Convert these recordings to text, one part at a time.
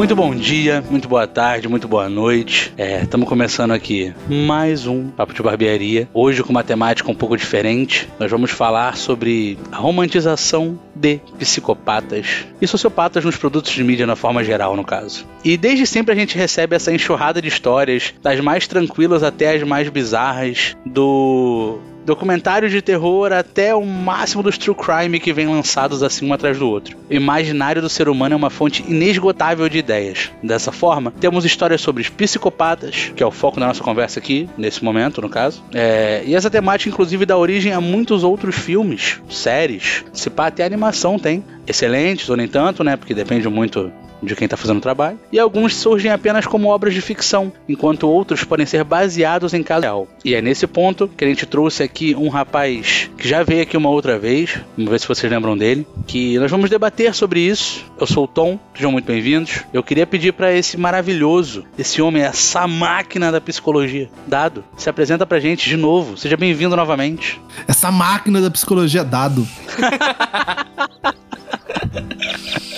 Muito bom dia, muito boa tarde, muito boa noite. Estamos começando aqui mais um Papo de Barbearia. Hoje com uma temática um pouco diferente. Nós vamos falar sobre a romantização de psicopatas e sociopatas nos produtos de mídia na forma geral, no caso. E desde sempre a gente recebe essa enxurrada de histórias, das mais tranquilas até as mais bizarras, do documentário de terror até o máximo dos true crime que vem lançados assim um atrás do outro. O imaginário do ser humano é uma fonte inesgotável de ideias. Dessa forma, temos histórias sobre psicopatas, que é o foco da nossa conversa aqui, nesse momento, no caso. É, e essa temática, inclusive, dá origem a muitos outros filmes, séries, se pá, até animação tem. Excelentes, ou nem tanto, né? Porque depende muito de quem está fazendo o trabalho, e alguns surgem apenas como obras de ficção, enquanto outros podem ser baseados em caso real. E é nesse ponto que a gente trouxe aqui um rapaz que já veio aqui uma outra vez, vamos ver se vocês lembram dele, que nós vamos debater sobre isso. Eu sou o Tom, sejam muito bem-vindos. Eu queria pedir para esse maravilhoso, esse homem, essa máquina da psicologia, Dado, se apresenta pra gente de novo. Seja bem-vindo novamente. Essa máquina da psicologia, Dado.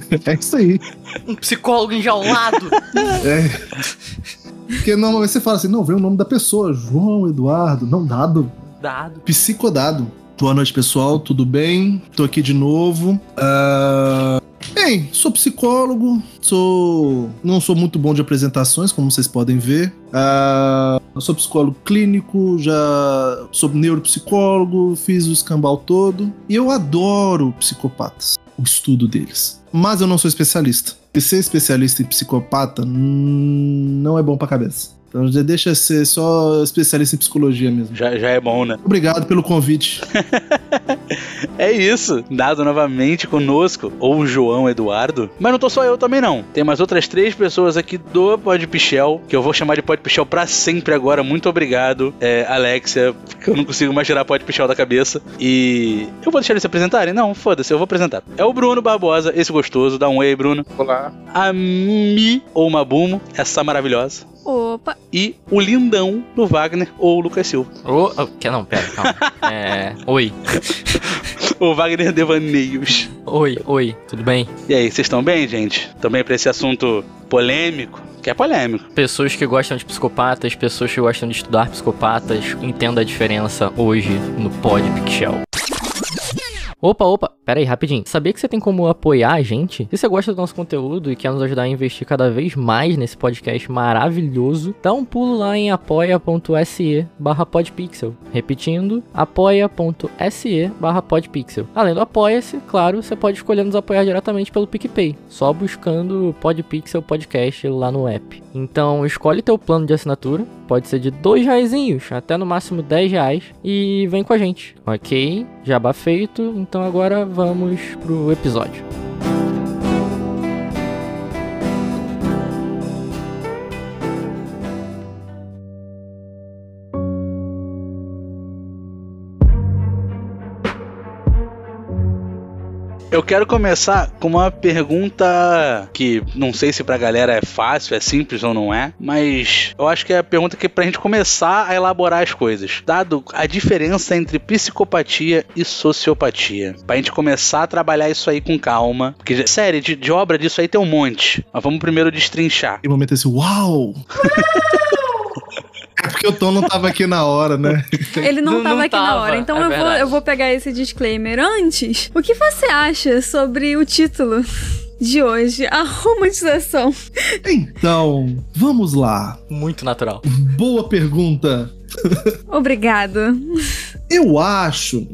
é isso aí. Um psicólogo enjaulado. é. Porque normalmente você fala assim, não, vem o nome da pessoa, João Eduardo, não dado. Dado. Psicodado. Boa noite, pessoal, tudo bem? Tô aqui de novo. Uh... Bem, sou psicólogo, sou não sou muito bom de apresentações, como vocês podem ver. Uh, sou psicólogo clínico, já sou neuropsicólogo, fiz o escambau todo. E eu adoro psicopatas, o estudo deles. Mas eu não sou especialista. E ser especialista em psicopata hum, não é bom pra cabeça. Então já deixa ser só especialista em psicologia mesmo. Já, já é bom, né? Obrigado pelo convite. é isso. Dado novamente conosco, ou João Eduardo. Mas não tô só eu também, não. Tem mais outras três pessoas aqui do Pod Pichel, que eu vou chamar de Pod Pichel pra sempre agora. Muito obrigado, é, Alexia, porque eu não consigo mais tirar Pod Pichel da cabeça. E eu vou deixar eles se apresentarem? Não, foda-se, eu vou apresentar. É o Bruno Barbosa, esse gostoso. Dá um oi aí, Bruno. Olá. A Mi, ou Mabumo, essa maravilhosa. Opa! E o lindão do Wagner ou Lucas Silva. Oh, oh, que não, pera, calma. é, oi. o Wagner Devaneios. Oi, oi, tudo bem? E aí, vocês estão bem, gente? Também para esse assunto polêmico? Que é polêmico. Pessoas que gostam de psicopatas, pessoas que gostam de estudar psicopatas, entenda a diferença hoje no Pod Pixel. Opa, opa, pera aí, rapidinho. Sabia que você tem como apoiar a gente? Se você gosta do nosso conteúdo e quer nos ajudar a investir cada vez mais nesse podcast maravilhoso, dá um pulo lá em apoia.se barra podpixel. Repetindo, apoia.se barra podpixel. Além do apoia-se, claro, você pode escolher nos apoiar diretamente pelo PicPay, só buscando Podpixel Podcast lá no app. Então, escolhe teu plano de assinatura, pode ser de dois reais até no máximo 10 reais e vem com a gente, ok? Jabá feito, então agora vamos pro episódio. Eu quero começar com uma pergunta que não sei se pra galera é fácil, é simples ou não é, mas eu acho que é a pergunta que é pra gente começar a elaborar as coisas. Dado a diferença entre psicopatia e sociopatia. Pra gente começar a trabalhar isso aí com calma. Porque, série de, de obra disso aí tem um monte. Mas vamos primeiro destrinchar. E o momento é assim, uau! Porque o Tom não tava aqui na hora, né? Ele não, não tava não aqui tava, na hora. Então é eu, vou, eu vou pegar esse disclaimer antes. O que você acha sobre o título? de hoje, a romantização. Então, vamos lá. Muito natural. Boa pergunta. Obrigado. Eu acho,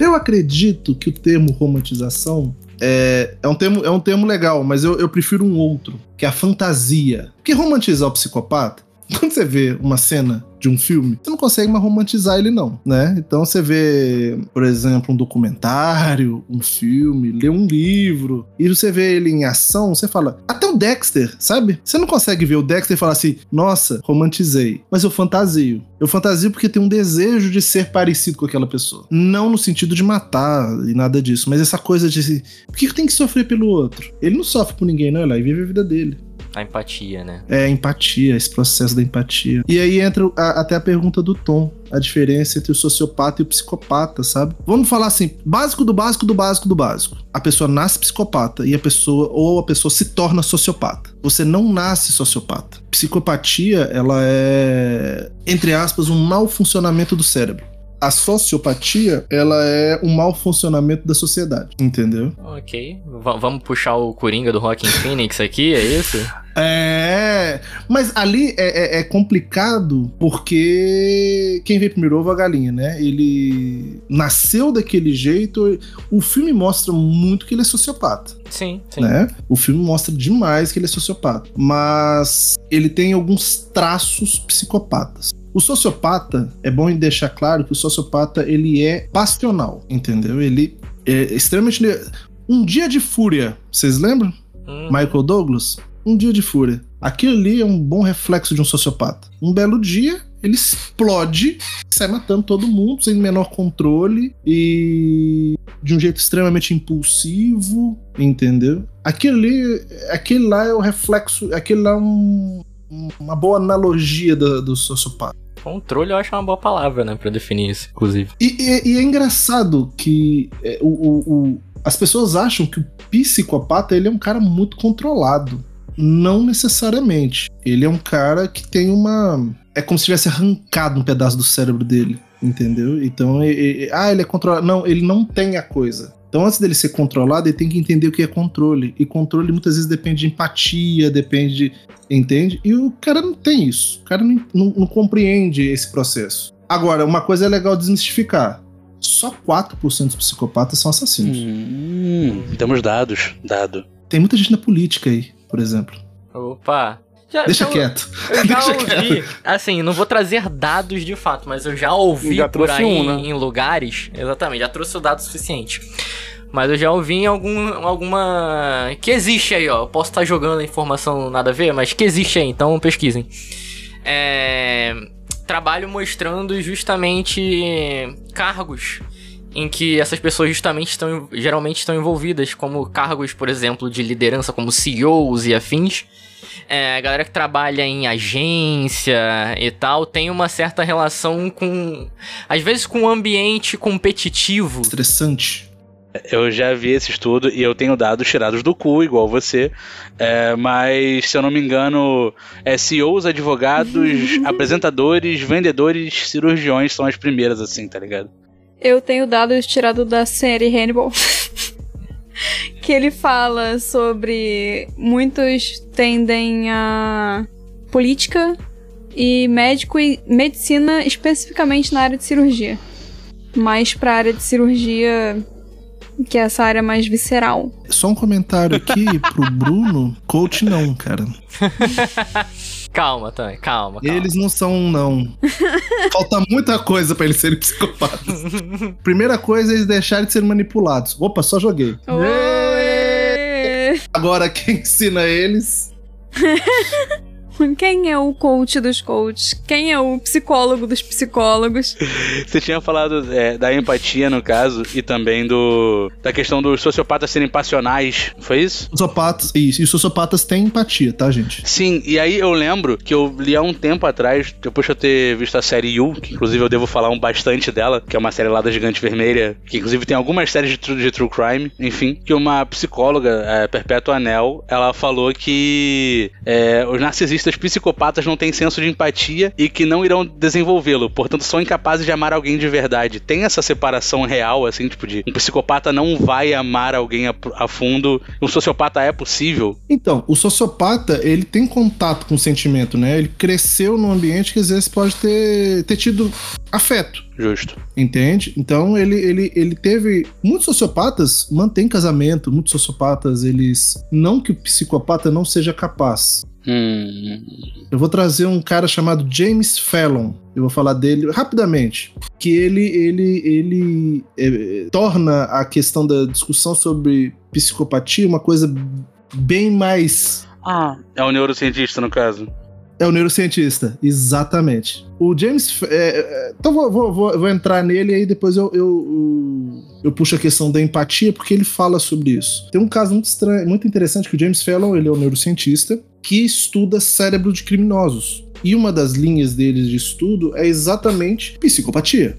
eu acredito que o termo romantização é, é, um, termo, é um termo legal, mas eu, eu prefiro um outro, que é a fantasia. Porque romantizar o psicopata quando você vê uma cena de um filme, você não consegue mais romantizar ele, não, né? Então você vê, por exemplo, um documentário, um filme, lê um livro, e você vê ele em ação, você fala, até o Dexter, sabe? Você não consegue ver o Dexter e falar assim, nossa, romantizei. Mas eu fantasio. Eu fantasio porque tem um desejo de ser parecido com aquela pessoa. Não no sentido de matar e nada disso, mas essa coisa de por que tem que sofrer pelo outro? Ele não sofre por ninguém, não, ele vive a vida dele. A empatia, né? É, empatia, esse processo da empatia. E aí entra a, até a pergunta do Tom, a diferença entre o sociopata e o psicopata, sabe? Vamos falar assim, básico do básico do básico do básico. A pessoa nasce psicopata e a pessoa ou a pessoa se torna sociopata. Você não nasce sociopata. Psicopatia, ela é entre aspas um mau funcionamento do cérebro a sociopatia, ela é um mau funcionamento da sociedade, entendeu? Ok. V vamos puxar o Coringa do Rockin' Phoenix aqui, é isso? É, mas ali é, é, é, complicado porque quem vem primeiro ovo a galinha, né? Ele nasceu daquele jeito. O filme mostra muito que ele é sociopata. Sim, sim. Né? O filme mostra demais que ele é sociopata, mas ele tem alguns traços psicopatas. O sociopata, é bom deixar claro que o sociopata ele é passional, entendeu? Ele é extremamente. Um dia de fúria, vocês lembram? Hum. Michael Douglas? Um dia de fúria. Aquilo ali é um bom reflexo de um sociopata. Um belo dia, ele explode, sai matando todo mundo sem menor controle e de um jeito extremamente impulsivo, entendeu? Aquilo ali, aquele lá é o reflexo, aquele lá é um, uma boa analogia do, do sociopata. Controle eu acho uma boa palavra, né, pra definir isso, inclusive. E, e, e é engraçado que é, o, o, o, as pessoas acham que o psicopata ele é um cara muito controlado. Não necessariamente. Ele é um cara que tem uma. É como se tivesse arrancado um pedaço do cérebro dele, entendeu? Então, ele, ah, ele é controlado. Não, ele não tem a coisa. Então, antes dele ser controlado, ele tem que entender o que é controle. E controle muitas vezes depende de empatia, depende de. Entende? E o cara não tem isso. O cara não, não, não compreende esse processo. Agora, uma coisa é legal desmistificar. Só 4% dos psicopatas são assassinos. Hum, temos dados. Dado. Tem muita gente na política aí, por exemplo. Opa, já, Deixa quieto. Eu já Deixa ouvi. Quieto. Assim, não vou trazer dados de fato, mas eu já ouvi já por aí um, né? em lugares. Exatamente, já trouxe o dado suficiente. Mas eu já ouvi em algum, alguma. Que existe aí, ó. Eu posso estar jogando a informação nada a ver, mas que existe aí, então pesquisem. É. Trabalho mostrando justamente cargos em que essas pessoas justamente estão geralmente estão envolvidas como cargos, por exemplo, de liderança como CEOs e afins é, a galera que trabalha em agência e tal tem uma certa relação com. Às vezes com um ambiente competitivo. Estressante. Eu já vi esse estudo e eu tenho dados tirados do cu, igual você. É, mas, se eu não me engano, é, CEOs, advogados, apresentadores, vendedores, cirurgiões são as primeiras, assim, tá ligado? Eu tenho dados tirados da série Hannibal. que ele fala sobre muitos tendem a política e médico e medicina especificamente na área de cirurgia. Mais para a área de cirurgia que é essa área mais visceral. Só um comentário aqui pro Bruno, coach não, cara. Calma, também, calma, calma. Eles não são, não. Falta muita coisa para eles serem psicopatas. Primeira coisa é eles deixarem de ser manipulados. Opa, só joguei. Agora quem ensina eles Quem é o coach dos coaches? Quem é o psicólogo dos psicólogos? Você tinha falado é, da empatia, no caso, e também do da questão dos sociopatas serem passionais, foi isso? Sociopatas, isso. E os sociopatas têm empatia, tá, gente? Sim, e aí eu lembro que eu li há um tempo atrás, depois de eu ter visto a série You, que inclusive eu devo falar um bastante dela, que é uma série lá da Gigante Vermelha, que inclusive tem algumas séries de, true, de true crime, enfim, que uma psicóloga, é, Perpétua Anel, ela falou que é, os narcisistas narcisistas psicopatas não têm senso de empatia e que não irão desenvolvê-lo, portanto são incapazes de amar alguém de verdade. Tem essa separação real, assim, tipo de um psicopata não vai amar alguém a, a fundo, um sociopata é possível? Então, o sociopata, ele tem contato com o sentimento, né? Ele cresceu num ambiente que às vezes pode ter, ter tido afeto. Justo. Entende? Então ele, ele, ele teve. Muitos sociopatas mantêm casamento, muitos sociopatas, eles. Não que o psicopata não seja capaz, Hum. Eu vou trazer um cara chamado James Fallon. Eu vou falar dele rapidamente. Que ele, ele, ele é, torna a questão da discussão sobre psicopatia uma coisa bem mais. Ah, é o neurocientista, no caso. É o neurocientista, exatamente. O James. É, é, então vou, vou, vou, vou, entrar nele e aí depois eu, eu, eu, puxo a questão da empatia, porque ele fala sobre isso. Tem um caso muito estranho, muito interessante que o James Fallon, ele é um neurocientista, que estuda cérebro de criminosos. E uma das linhas deles de estudo é exatamente psicopatia.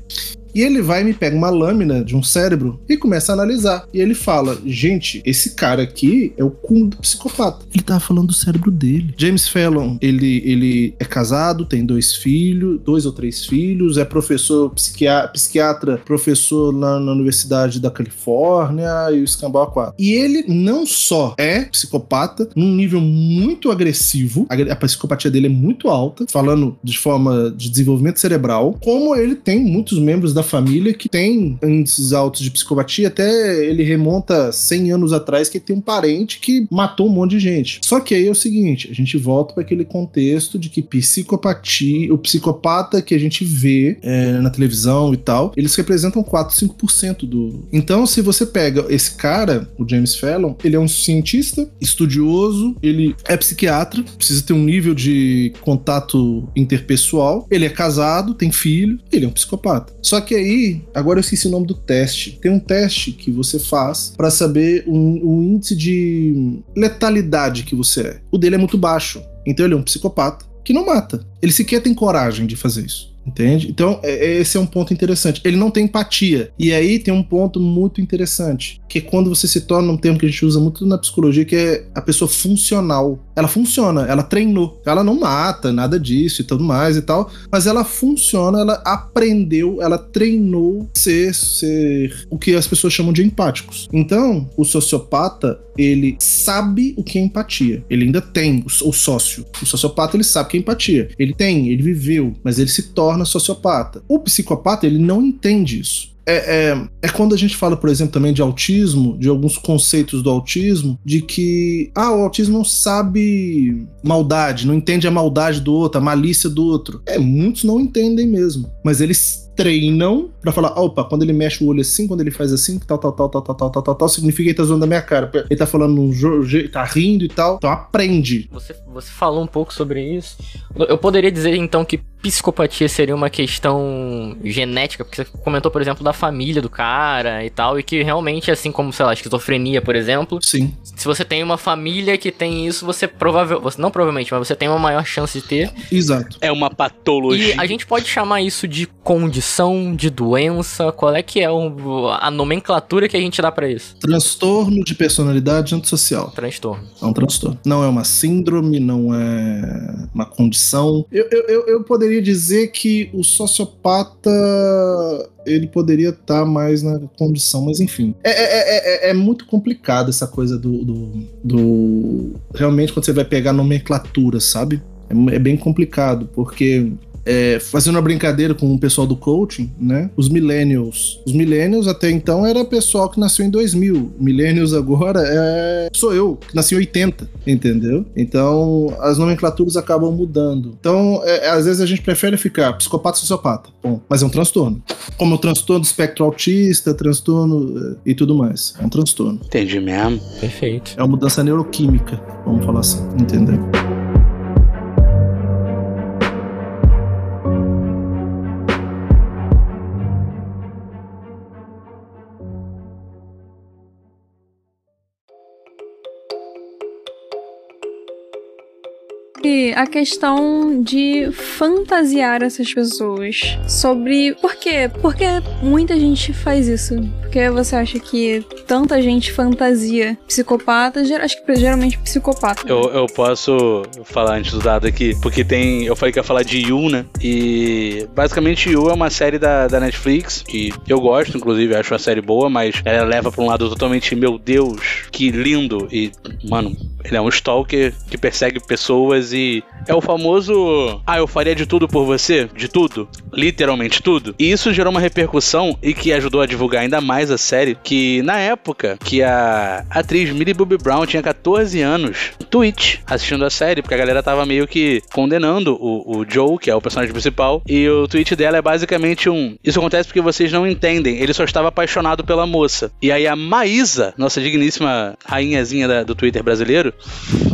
E ele vai e me pega uma lâmina de um cérebro e começa a analisar. E ele fala: gente, esse cara aqui é o cúmulo do psicopata. Ele tava falando do cérebro dele. James Fallon, ele, ele é casado, tem dois filhos, dois ou três filhos, é professor psiquiatra, psiquiatra professor na, Universidade da Califórnia e o Escambau 4. E ele não só é psicopata, num nível muito agressivo, a, a psicopatia dele é muito alta, falando de forma de desenvolvimento cerebral, como ele tem muitos membros da família que tem índices altos de psicopatia, até ele remonta 100 anos atrás que tem um parente que matou um monte de gente. Só que aí é o seguinte, a gente volta para aquele contexto de que psicopatia, o psicopata que a gente vê é, na televisão e tal, eles representam 4, 5% do. Então, se você pega esse cara, o James Fallon, ele é um cientista, estudioso, ele é psiquiatra, precisa ter um nível de contato interpessoal, ele é casado, tem filho, ele é um psicopata. Só que aí, agora eu esqueci o nome do teste. Tem um teste que você faz para saber o, o índice de letalidade que você é. O dele é muito baixo. Então ele é um psicopata que não mata. Ele sequer tem coragem de fazer isso. Entende? Então, é, é, esse é um ponto interessante. Ele não tem empatia. E aí tem um ponto muito interessante, que é quando você se torna um termo que a gente usa muito na psicologia, que é a pessoa funcional. Ela funciona, ela treinou. Ela não mata, nada disso e tudo mais e tal, mas ela funciona, ela aprendeu, ela treinou ser, ser o que as pessoas chamam de empáticos. Então, o sociopata, ele sabe o que é empatia. Ele ainda tem o, o sócio. O sociopata, ele sabe o que é empatia. Ele tem, ele viveu, mas ele se torna sociopata. O psicopata, ele não entende isso. É, é, é, quando a gente fala, por exemplo, também de autismo, de alguns conceitos do autismo, de que ah, o autismo não sabe maldade, não entende a maldade do outro, a malícia do outro. É, muitos não entendem mesmo, mas eles treinam para falar, opa, quando ele mexe o olho assim, quando ele faz assim, tal, tal, tal, tal, tal, tal, tal, tal, tal, significa que ele tá zoando da minha cara. Ele tá falando um jogo, tá rindo e tal. Então aprende. Você, você falou um pouco sobre isso. Eu poderia dizer então que psicopatia seria uma questão genética, porque você comentou, por exemplo, da família do cara e tal, e que realmente, assim como, sei lá, esquizofrenia, por exemplo. Sim. Se você tem uma família que tem isso, você provavelmente. Não provavelmente, mas você tem uma maior chance de ter. Exato. É uma patologia. E a gente pode chamar isso de condição, de doença? Qual é que é o, a nomenclatura que a gente dá para isso? Transtorno de personalidade antissocial. Transtorno. É um transtorno. Não é uma síndrome, não é uma condição. Eu, eu, eu, eu poderia dizer que o sociopata ele poderia estar tá mais na condição, mas enfim. É, é, é, é, muito complicado essa coisa do, do, do, Realmente, quando você vai pegar nomenclatura, sabe? É, bem complicado, porque é, fazendo uma brincadeira com o pessoal do coaching, né? Os millennials. Os millennials até então era pessoal que nasceu em 2000. Millennials agora é... sou eu, que nasci em 80, entendeu? Então as nomenclaturas acabam mudando. Então, é, às vezes a gente prefere ficar psicopata sociopata. Bom, mas é um transtorno. Como o transtorno do espectro autista, transtorno é, e tudo mais. É um transtorno. Entendi mesmo. Perfeito. É uma mudança neuroquímica, vamos falar assim, entendeu? A questão de fantasiar essas pessoas sobre por quê? Porque muita gente faz isso. Porque você acha que tanta gente fantasia psicopata, acho que geralmente psicopata. Eu, eu posso falar antes do dado aqui, porque tem. Eu falei que ia falar de Yu, né? E basicamente Yu é uma série da, da Netflix que eu gosto, inclusive, acho uma série boa, mas ela leva pra um lado totalmente, meu Deus, que lindo. E, mano, ele é um stalker que persegue pessoas e é o famoso. Ah, eu faria de tudo por você? De tudo? Literalmente tudo. E isso gerou uma repercussão e que ajudou a divulgar ainda mais a série. Que na época que a atriz Millie Bobby Brown tinha 14 anos, Twitch, assistindo a série, porque a galera tava meio que condenando o, o Joe, que é o personagem principal. E o tweet dela é basicamente um. Isso acontece porque vocês não entendem. Ele só estava apaixonado pela moça. E aí a Maísa, nossa digníssima rainhazinha da, do Twitter brasileiro,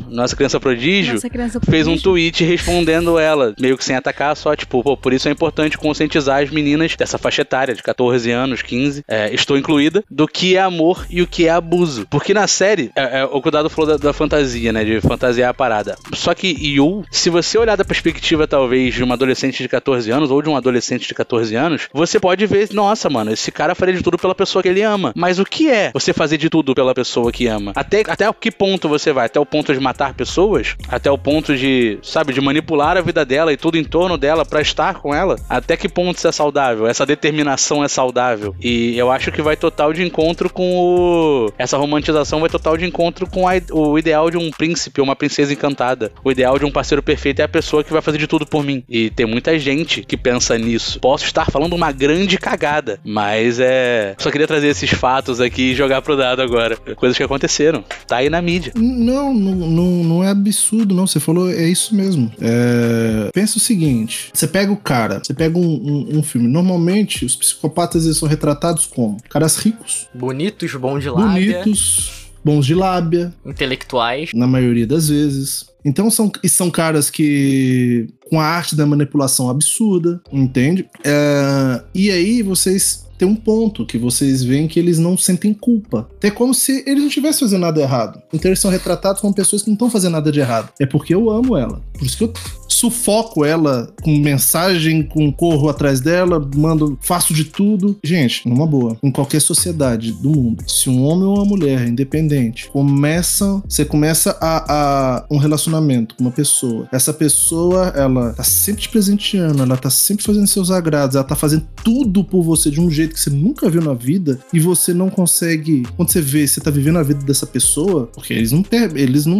nossa criança prodígio, nossa criança prodígio. fez um tweet tweet respondendo ela, meio que sem atacar, só tipo, pô, por isso é importante conscientizar as meninas dessa faixa etária, de 14 anos, 15, é, estou incluída, do que é amor e o que é abuso. Porque na série, é, é, o cuidado falou da, da, fantasia, né? De fantasiar a parada. Só que Yu, se você olhar da perspectiva, talvez, de uma adolescente de 14 anos ou de um adolescente de 14 anos, você pode ver, nossa, mano, esse cara faria de tudo pela pessoa que ele ama. Mas o que é você fazer de tudo pela pessoa que ama? Até, até que ponto você vai? Até o ponto de matar pessoas? Até o ponto de, sabe, de manipular a vida dela e tudo em torno dela para estar com ela? Até que ponto isso é saudável? Essa determinação é saudável? E eu acho que vai total de encontro com o. Essa romantização vai total de encontro com a, o ideal de um príncipe ou uma princesa encantada. O ideal de um parceiro perfeito é a pessoa que vai fazer de tudo por mim. E tem muita gente que pensa nisso. Posso estar falando uma grande cagada, mas é. Só queria trazer esses fatos aqui e jogar pro dado agora. Coisas que aconteceram. Tá aí na mídia. Não, não, não, não é absurdo, não. Você falou, é isso mesmo. É... Pensa o seguinte: você pega o cara, você pega um, um, um filme. Normalmente, os psicopatas eles são retratados como caras ricos, bonitos, bons de lábia. Bonitos, bons de lábia. Intelectuais. Na maioria das vezes. Então são, são caras que. com a arte da manipulação absurda, entende? É, e aí vocês tem um ponto que vocês veem que eles não sentem culpa. É como se eles não estivessem fazendo nada errado. Então eles são retratados como pessoas que não estão fazendo nada de errado. É porque eu amo ela. Por isso que eu sufoco ela com mensagem, com corro atrás dela, mando, faço de tudo. Gente, numa boa, em qualquer sociedade do mundo, se um homem ou uma mulher independente começa, você começa a, a um relacionamento com uma pessoa, essa pessoa, ela tá sempre te presenteando, ela tá sempre fazendo seus agrados, ela tá fazendo tudo por você de um jeito que você nunca viu na vida e você não consegue, quando você vê, você tá vivendo a vida dessa pessoa, porque eles não eles não,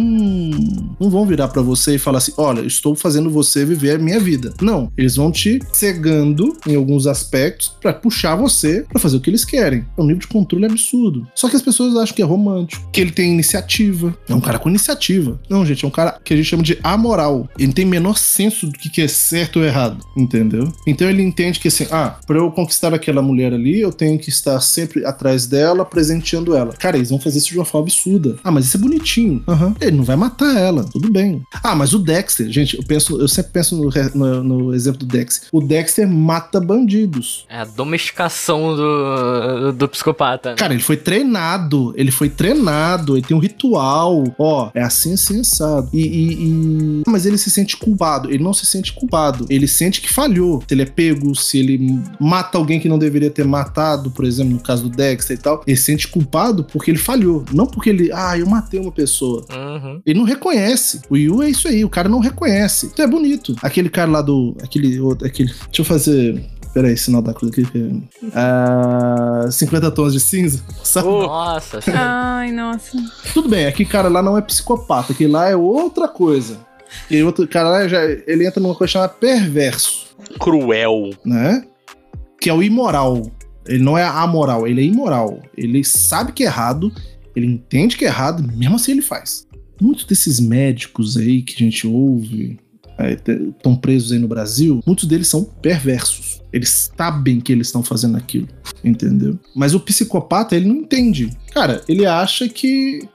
não vão virar para você e falar assim, olha, estou fazendo você viver a minha vida. Não, eles vão te cegando em alguns aspectos para puxar você para fazer o que eles querem. É um nível de controle absurdo. Só que as pessoas acham que é romântico, que ele tem iniciativa. É um cara com iniciativa. Não, gente, é um cara que a gente chama de amoral. Ele tem menor senso do que é certo ou errado, entendeu? Então ele entende que assim, ah, para eu conquistar aquela mulher ali, eu tenho que estar sempre atrás dela, presenteando ela. Cara, eles vão fazer isso de uma forma absurda. Ah, mas isso é bonitinho. Uhum. Ele não vai matar ela, tudo bem. Ah, mas o Dexter, gente, eu penso, eu sempre penso no, no, no exemplo do Dexter. O Dexter mata bandidos. É a domesticação do, do psicopata. Né? Cara, ele foi treinado, ele foi treinado, ele tem um ritual. Ó, é assim, assim, assado. E, e, e... Mas ele se sente culpado. Ele não se sente culpado. Ele sente que falhou. Se ele é pego, se ele mata alguém que não deveria ter matado, por exemplo, no caso do Dexter e tal, ele se sente culpado porque ele falhou. Não porque ele, ah, eu matei uma pessoa. Uhum. Ele não reconhece. O Yu é isso aí, o cara não reconhece. Então é bonito. Aquele cara lá do. Aquele outro. Aquele. Deixa eu fazer. Peraí, sinal da coisa aqui. Ah, 50 tons de cinza. Sabe? Nossa. Ai, nossa. Tudo bem, aquele cara lá não é psicopata, aquele lá é outra coisa. E outro cara lá já, ele entra numa coisa chamada perverso. Cruel. Né? Que é o imoral. Ele não é amoral, ele é imoral. Ele sabe que é errado, ele entende que é errado, mesmo assim ele faz. Muitos desses médicos aí que a gente ouve, estão é, presos aí no Brasil, muitos deles são perversos. Eles sabem que eles estão fazendo aquilo, entendeu? Mas o psicopata, ele não entende. Cara, ele acha que.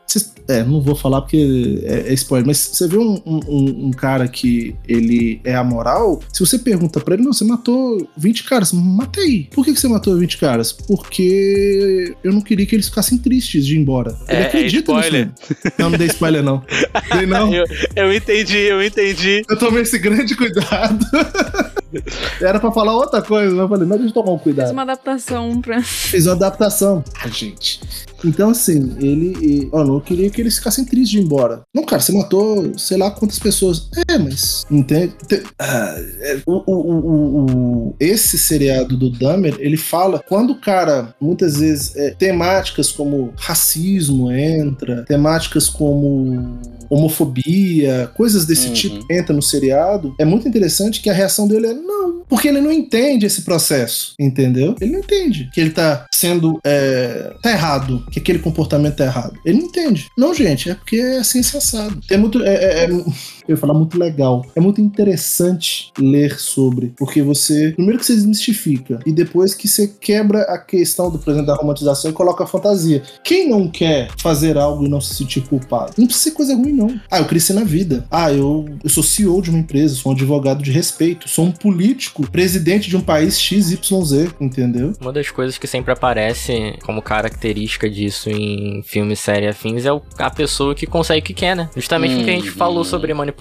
É, não vou falar porque é, é spoiler, mas você vê um, um, um, cara que ele é amoral, se você pergunta pra ele, não, você matou 20 caras, matei. Por que, que você matou 20 caras? Porque eu não queria que eles ficassem tristes de ir embora. Ele é, é acredita é spoiler. nisso. Não, não dei spoiler, não. Dei não. eu, eu entendi, eu entendi. Eu tomei esse grande cuidado. Era pra falar outra coisa, mas eu falei, não, deixa eu tomar um cuidado. Fiz uma adaptação pra. Fiz uma adaptação. Ah, gente. Então, assim, ele. Ó, não queria que eles ficassem tristes de ir embora. Não, cara, você matou sei lá quantas pessoas. É, mas. Entende? Ah, é, o, o, o, o, esse seriado do Dahmer, ele fala. Quando o cara, muitas vezes, é, temáticas como racismo entra, temáticas como homofobia, coisas desse uhum. tipo entra no seriado, é muito interessante que a reação dele é não, porque ele não entende esse processo, entendeu? Ele não entende que ele tá sendo é, tá errado, que aquele comportamento tá errado. Ele não entende. Não, gente, é porque é assim sensado. É muito é, é, é eu ia falar muito legal. É muito interessante ler sobre, porque você, primeiro que você desmistifica, e depois que você quebra a questão do, por exemplo, da romantização e coloca a fantasia. Quem não quer fazer algo e não se sentir culpado? Não precisa ser coisa ruim, não. Ah, eu cresci na vida. Ah, eu, eu sou CEO de uma empresa, sou um advogado de respeito, sou um político, presidente de um país XYZ, entendeu? Uma das coisas que sempre aparece como característica disso em filmes, série afins é a pessoa que consegue o que quer, né? Justamente que a gente Uhum. falou sobre manipulação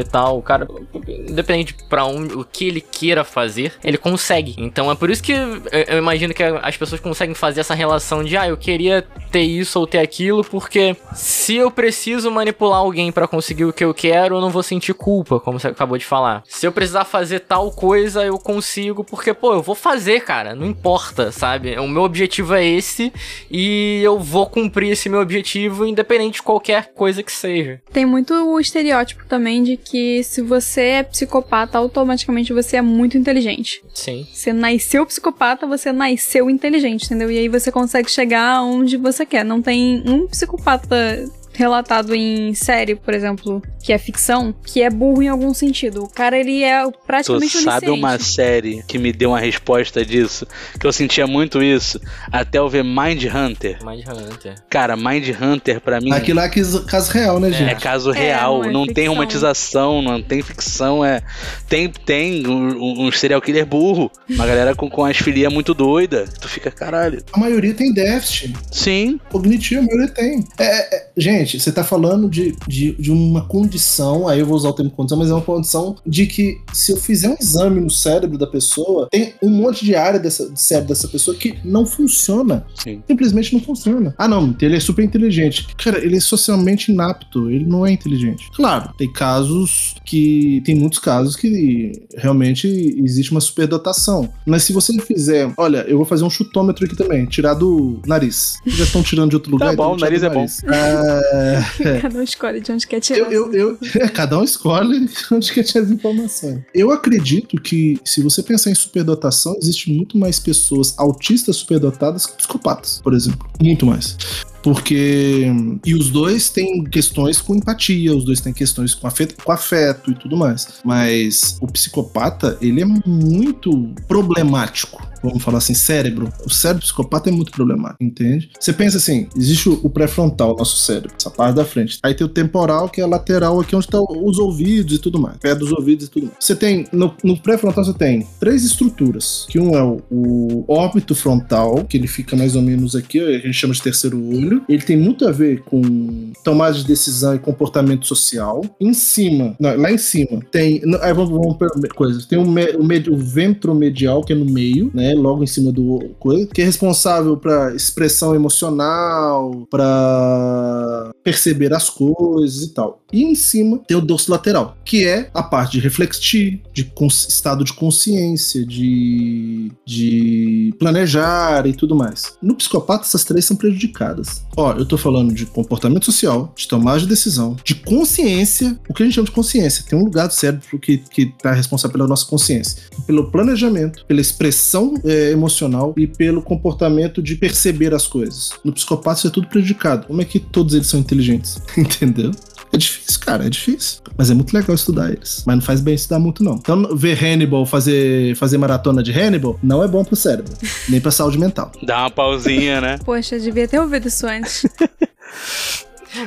e tal. O cara, independente pra onde, o que ele queira fazer, ele consegue. Então é por isso que eu, imagino que as pessoas conseguem fazer essa relação de, ah, eu queria ter isso ou ter aquilo, porque se eu preciso manipular alguém pra conseguir o que eu quero, eu não vou sentir culpa, como você acabou de falar. Se eu precisar fazer tal coisa, eu consigo, porque, pô, eu vou fazer, cara, não importa, sabe? O meu objetivo é esse e eu vou cumprir esse meu objetivo, independente de qualquer coisa que seja. Tem muito o estereótipo também de que se você é psicopata, automaticamente você é muito inteligente. Sim. Você nasceu psicopata, você nasceu inteligente, entendeu? E aí você consegue chegar onde você quer. Não tem um psicopata relatado em série, por exemplo, que é ficção, que é burro em algum sentido. O cara, ele é Tu praticamente sabe uma série que me deu uma resposta disso? Que eu sentia muito isso até eu ver Mind Hunter. Mind Hunter. Cara, Mind Hunter pra mim Aquilo lá é caso caso real, né, é gente? caso É, real, não é não tem romantização, não tem ficção, é tem tem um, um serial killer burro, uma galera com, com as filias muito doida. Tu fica caralho. A maioria tem déficit Sim, cognitivo, a maioria tem. É, é, gente, você tá falando de, de, de uma condição, aí eu vou usar o termo condição, mas é uma condição de que se eu fizer um exame no cérebro da pessoa, tem um monte de área dessa, do cérebro dessa pessoa que não funciona. sim. Simplesmente não funciona. Ah, não, ele é super inteligente. Cara, ele é socialmente inapto, ele não é inteligente. Claro, tem casos que. Tem muitos casos que realmente existe uma superdotação. Mas se você fizer. Olha, eu vou fazer um chutômetro aqui também, tirar do nariz. Já estão tirando de outro lugar. Tá bom, tiro nariz do é bom. É, Cada um escolhe de onde quer tirar. eu, eu, eu- é, cada um escolhe onde quer tirar as informações. Eu acredito que, se você pensar em superdotação, existe muito mais pessoas autistas superdotadas que psicopatas, por exemplo. Muito mais. Porque. E os dois têm questões com empatia, os dois têm questões com afeto, com afeto e tudo mais. Mas o psicopata, ele é muito problemático. Vamos falar assim, cérebro. O cérebro psicopata é muito problemático, entende? Você pensa assim: existe o pré-frontal, nosso cérebro, essa parte da frente. Aí tem o temporal, que é a lateral, aqui onde estão os ouvidos e tudo mais. Pé dos ouvidos e tudo mais. Você tem. No, no pré-frontal, você tem três estruturas. Que um é o, o órbito frontal, que ele fica mais ou menos aqui, a gente chama de terceiro olho. Ele tem muito a ver com tomada de decisão e comportamento social. Em cima, não, lá em cima, tem. Aí vamos, vamos coisas. Tem o, me, o, med, o ventromedial, que é no meio, né? Logo em cima do coisa, que é responsável para expressão emocional, para perceber as coisas e tal. E em cima tem o dorso lateral, que é a parte de refletir, de estado de consciência, de, de planejar e tudo mais. No psicopata, essas três são prejudicadas. Ó, eu tô falando de comportamento social, de tomada de decisão, de consciência. O que a gente chama de consciência? Tem um lugar do cérebro que, que tá responsável pela nossa consciência. Pelo planejamento, pela expressão é, emocional e pelo comportamento de perceber as coisas. No psicopata, isso é tudo prejudicado. Como é que todos eles são inteligentes? Entendeu? É difícil, cara, é difícil. Mas é muito legal estudar eles. Mas não faz bem estudar muito, não. Então, ver Hannibal, fazer, fazer maratona de Hannibal, não é bom pro cérebro, nem pra saúde mental. Dá uma pausinha, né? Poxa, devia ter ouvido isso antes.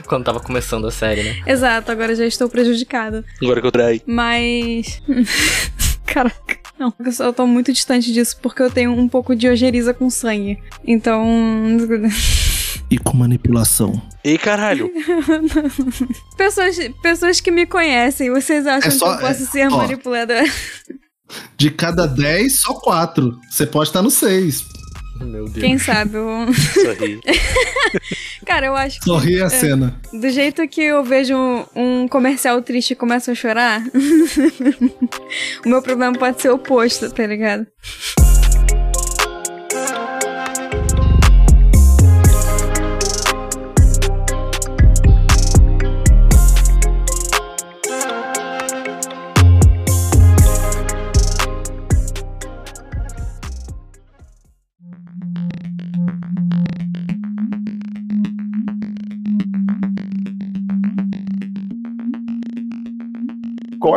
Quando tava começando a série, né? Exato, agora já estou prejudicada. Agora que eu traí. Mas. Caraca. Não, eu só tô muito distante disso porque eu tenho um pouco de ojeriza com sangue. Então. E com manipulação. Ei, caralho. pessoas, pessoas que me conhecem, vocês acham É só- que eu posso é- ser ó. manipuladora? De cada 10, só 4. Você pode estar no 6. Meu Deus. Quem sabe? Eu... Sorri. Cara, eu acho que. Sorri a cena. Do jeito que eu vejo um comercial triste e começo a chorar, o meu problema pode ser o oposto, tá ligado?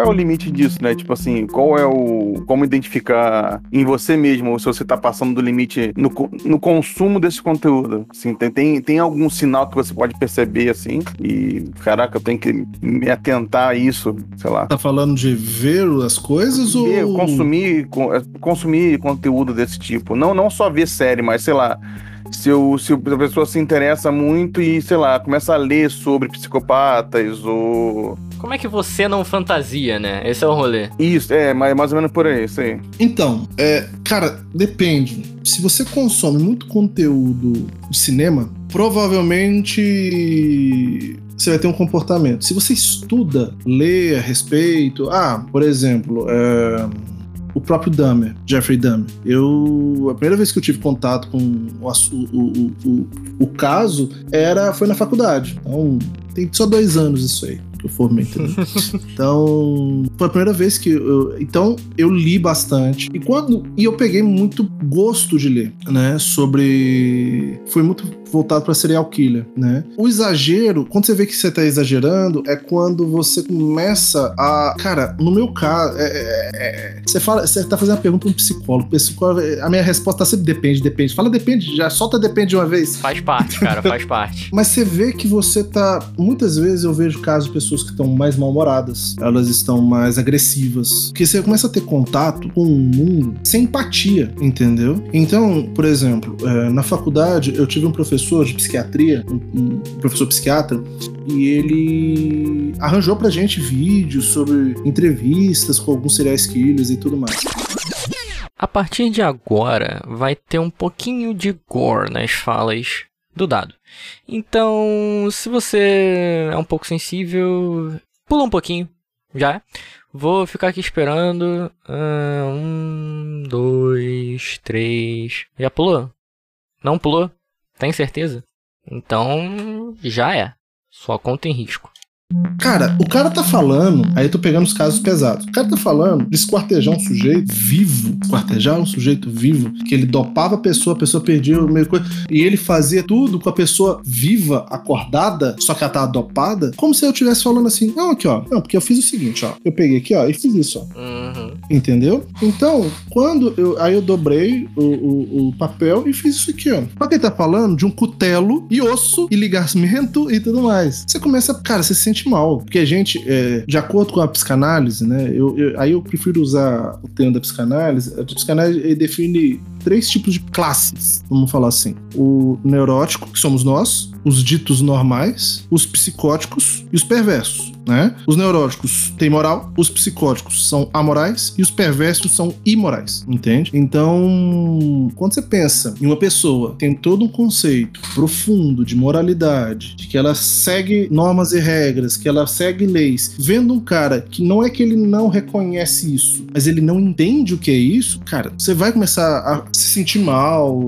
É o limite disso, né? Tipo assim, qual é o. Como identificar em você mesmo se você tá passando do limite no, no consumo desse conteúdo? Assim, tem, tem, tem algum sinal que você pode perceber, assim, e caraca, eu tenho que me atentar a isso, sei lá. Tá falando de ver as coisas Ver, ou. consumir, con- é, consumir conteúdo desse tipo. Não, não só ver série, mas sei lá. Se, eu, se a pessoa se interessa muito e, sei lá, começa a ler sobre psicopatas ou. Como é que você não fantasia, né? Esse é o rolê. Isso, é, mais, mais ou menos por aí, isso aí. Então, é, cara, depende. Se você consome muito conteúdo de cinema, provavelmente você vai ter um comportamento. Se você estuda, lê a respeito, ah, por exemplo, é, o próprio Dahmer, Jeffrey Dahmer. Eu a primeira vez que eu tive contato com o, o, o, o caso era foi na faculdade. Então tem só dois anos isso aí que eu formei, entendeu? Então, foi a primeira vez que eu. Então, eu li bastante. E quando. E eu peguei muito gosto de ler, né? Sobre. Foi muito voltado para serial killer, né? O exagero, quando você vê que você tá exagerando, é quando você começa a. Cara, no meu caso, é- é- é- você fala, você tá fazendo a pergunta pra um psicólogo. psicólogo. A minha resposta sempre depende, depende. Fala depende, já solta depende de uma vez. Faz parte, cara, faz parte. Mas você vê que você tá. Muitas vezes eu vejo casos de pessoas que estão mais mal-humoradas, elas estão mais agressivas. Porque você começa a ter contato com o mundo sem empatia, entendeu? Então, por exemplo, eh, na faculdade eu tive um professor de psiquiatria, um, um professor psiquiatra, e ele arranjou pra gente vídeos sobre entrevistas com alguns serial killers e tudo mais. A partir de agora, vai ter um pouquinho de gore nas falas do dado. Então, se você é um pouco sensível, pula um pouquinho, já. Vou ficar aqui esperando. Um, dois, três. Já pulou? Não pulou? Tem certeza? Então, já é. Sua conta em risco. Cara, o cara tá falando, aí eu tô pegando os casos pesados. O cara tá falando de esquartejar um sujeito vivo, esquartejar um sujeito vivo, que ele dopava a pessoa, a pessoa perdia o meio coisa, e ele fazia tudo com a pessoa viva, acordada, só que ela tava dopada, como se eu estivesse falando assim, não, aqui ó, não, porque eu fiz o seguinte, ó, eu peguei aqui, ó, e fiz isso, ó. Uhum. Entendeu? Então, quando eu. Aí eu dobrei o, o, o papel e fiz isso aqui, ó. Só que ele tá falando de um cutelo e osso e ligamento e tudo mais. Você começa. Cara, você se mal. Porque a gente, é, de acordo com a psicanálise, né? Eu, eu- aí eu prefiro usar o termo da psicanálise. A psicanálise define três tipos de classes, vamos falar assim. O neurótico, que somos nós, os ditos normais, os psicóticos e os perversos, né? Os neuróticos têm moral, os psicóticos são amorais e os perversos são imorais, entende? Então, quando você pensa em uma pessoa tem todo um conceito profundo de moralidade, de que ela segue normas e regras, que ela segue leis, vendo um cara que não é que ele não reconhece isso, mas ele não entende o que é isso, cara, você vai começar a se sentir mal.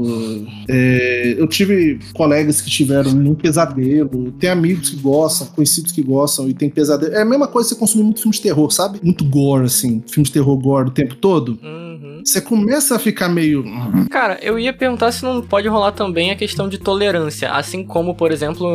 É, eu tive colegas que tiveram um pesadelo, tem amigos que gostam, conhecidos que gostam e tem pesadelo. É a mesma coisa você consumir muito filme de terror, sabe? Muito gore, assim, filme de terror gore o tempo todo. Uhum. Você começa a ficar meio. Cara, eu ia perguntar se não pode rolar também a questão de tolerância, assim como, por exemplo,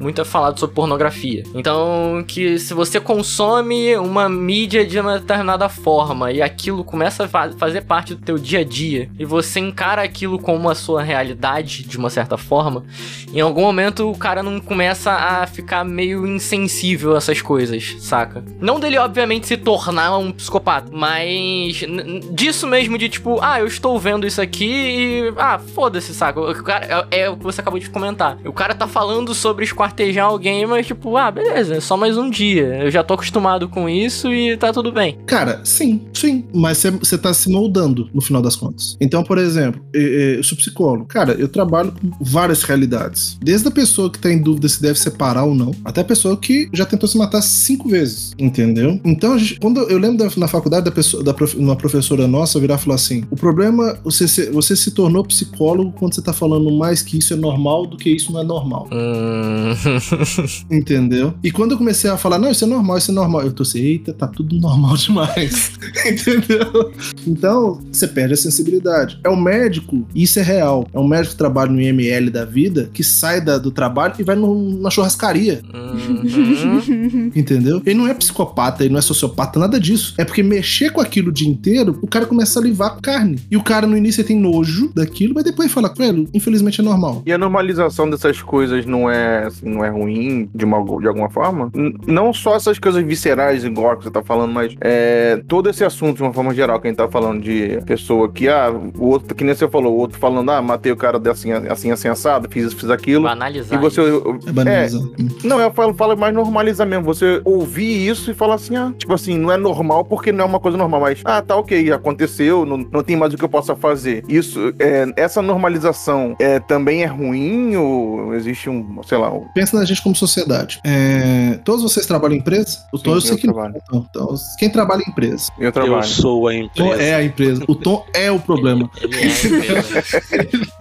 muito é falado sobre pornografia. Então, que se você consome uma mídia de uma determinada forma e aquilo começa a fa- fazer parte do teu dia a dia e você encara aquilo como a sua realidade de uma certa forma, em algum momento o cara não começa a ficar meio insensível a essas coisas, saca? Não dele, obviamente, se tornar um psicopata, mas disso mesmo de tipo, ah, eu estou vendo isso aqui e. Ah, foda-se, saca? O cara, é, é o que você acabou de comentar. O cara tá falando sobre esquartejar alguém, mas tipo, ah, beleza, é só mais um dia. Eu já tô acostumado com isso e tá tudo bem. Cara, sim, sim. Mas você- você tá se moldando no final das contas. Então, por exemplo, eu, sou psicólogo. Cara, eu trabalho com várias realidades. Desde a pessoa que tá em dúvida se deve separar ou não, até a pessoa que já tentou se matar cinco vezes. Entendeu? Então, gente- quando eu lembro da- na faculdade da pessoa, da prof- uma professora nossa virar e falar assim: o problema, você se, você se tornou psicólogo quando você tá falando mais que isso é normal do que isso não é normal. Hum. Entendeu? E quando eu comecei a falar, não, isso é normal, isso é normal, eu tô assim, eita, tá tudo normal demais. Entendeu? Então, você perde a sensibilidade. É o médico, e isso é real. É um médico que trabalha no IML da vida, que sai da- do trabalho e vai no- na churrascaria. Uhum. Entendeu? Ele não é psicopata, ele não é sociopata, nada disso. É porque mexer com aquilo o dia inteiro, o cara começa a livar com carne. E o cara no início ele tem nojo daquilo, mas depois fala, velho, infelizmente é normal. E a normalização dessas coisas não é, assim, não é ruim de, uma, de alguma forma? N- não só essas coisas viscerais, igual que você tá falando, mas é, todo esse assunto, de uma forma geral, que a gente tá falando de pessoa que, ah, o outro, que nem você falou, o outro falando, ah, matei o cara assim, assim, assim, assado, fiz, fiz aquilo. Banalizar. E você. É banalizar. Não, eu falo, falo mais normalizar mesmo. Você ouvir isso e falar assim, ah, tipo assim, não é normal porque não é uma coisa normal, mas, ah, tá ok, aconteceu, não, não tem mais o que eu possa fazer. Isso, é, essa normalização é, também é ruim ou existe um, sei lá, um... Pensa na gente como sociedade. É, todos vocês trabalham em empresa? O Tom Sim, eu sei eu que não. trabalho. Então, então, quem trabalha em empresa? eu Eu trabalho. sou a O Tom empresa. é a empresa. O Tom é o problema. Ele é mesmo.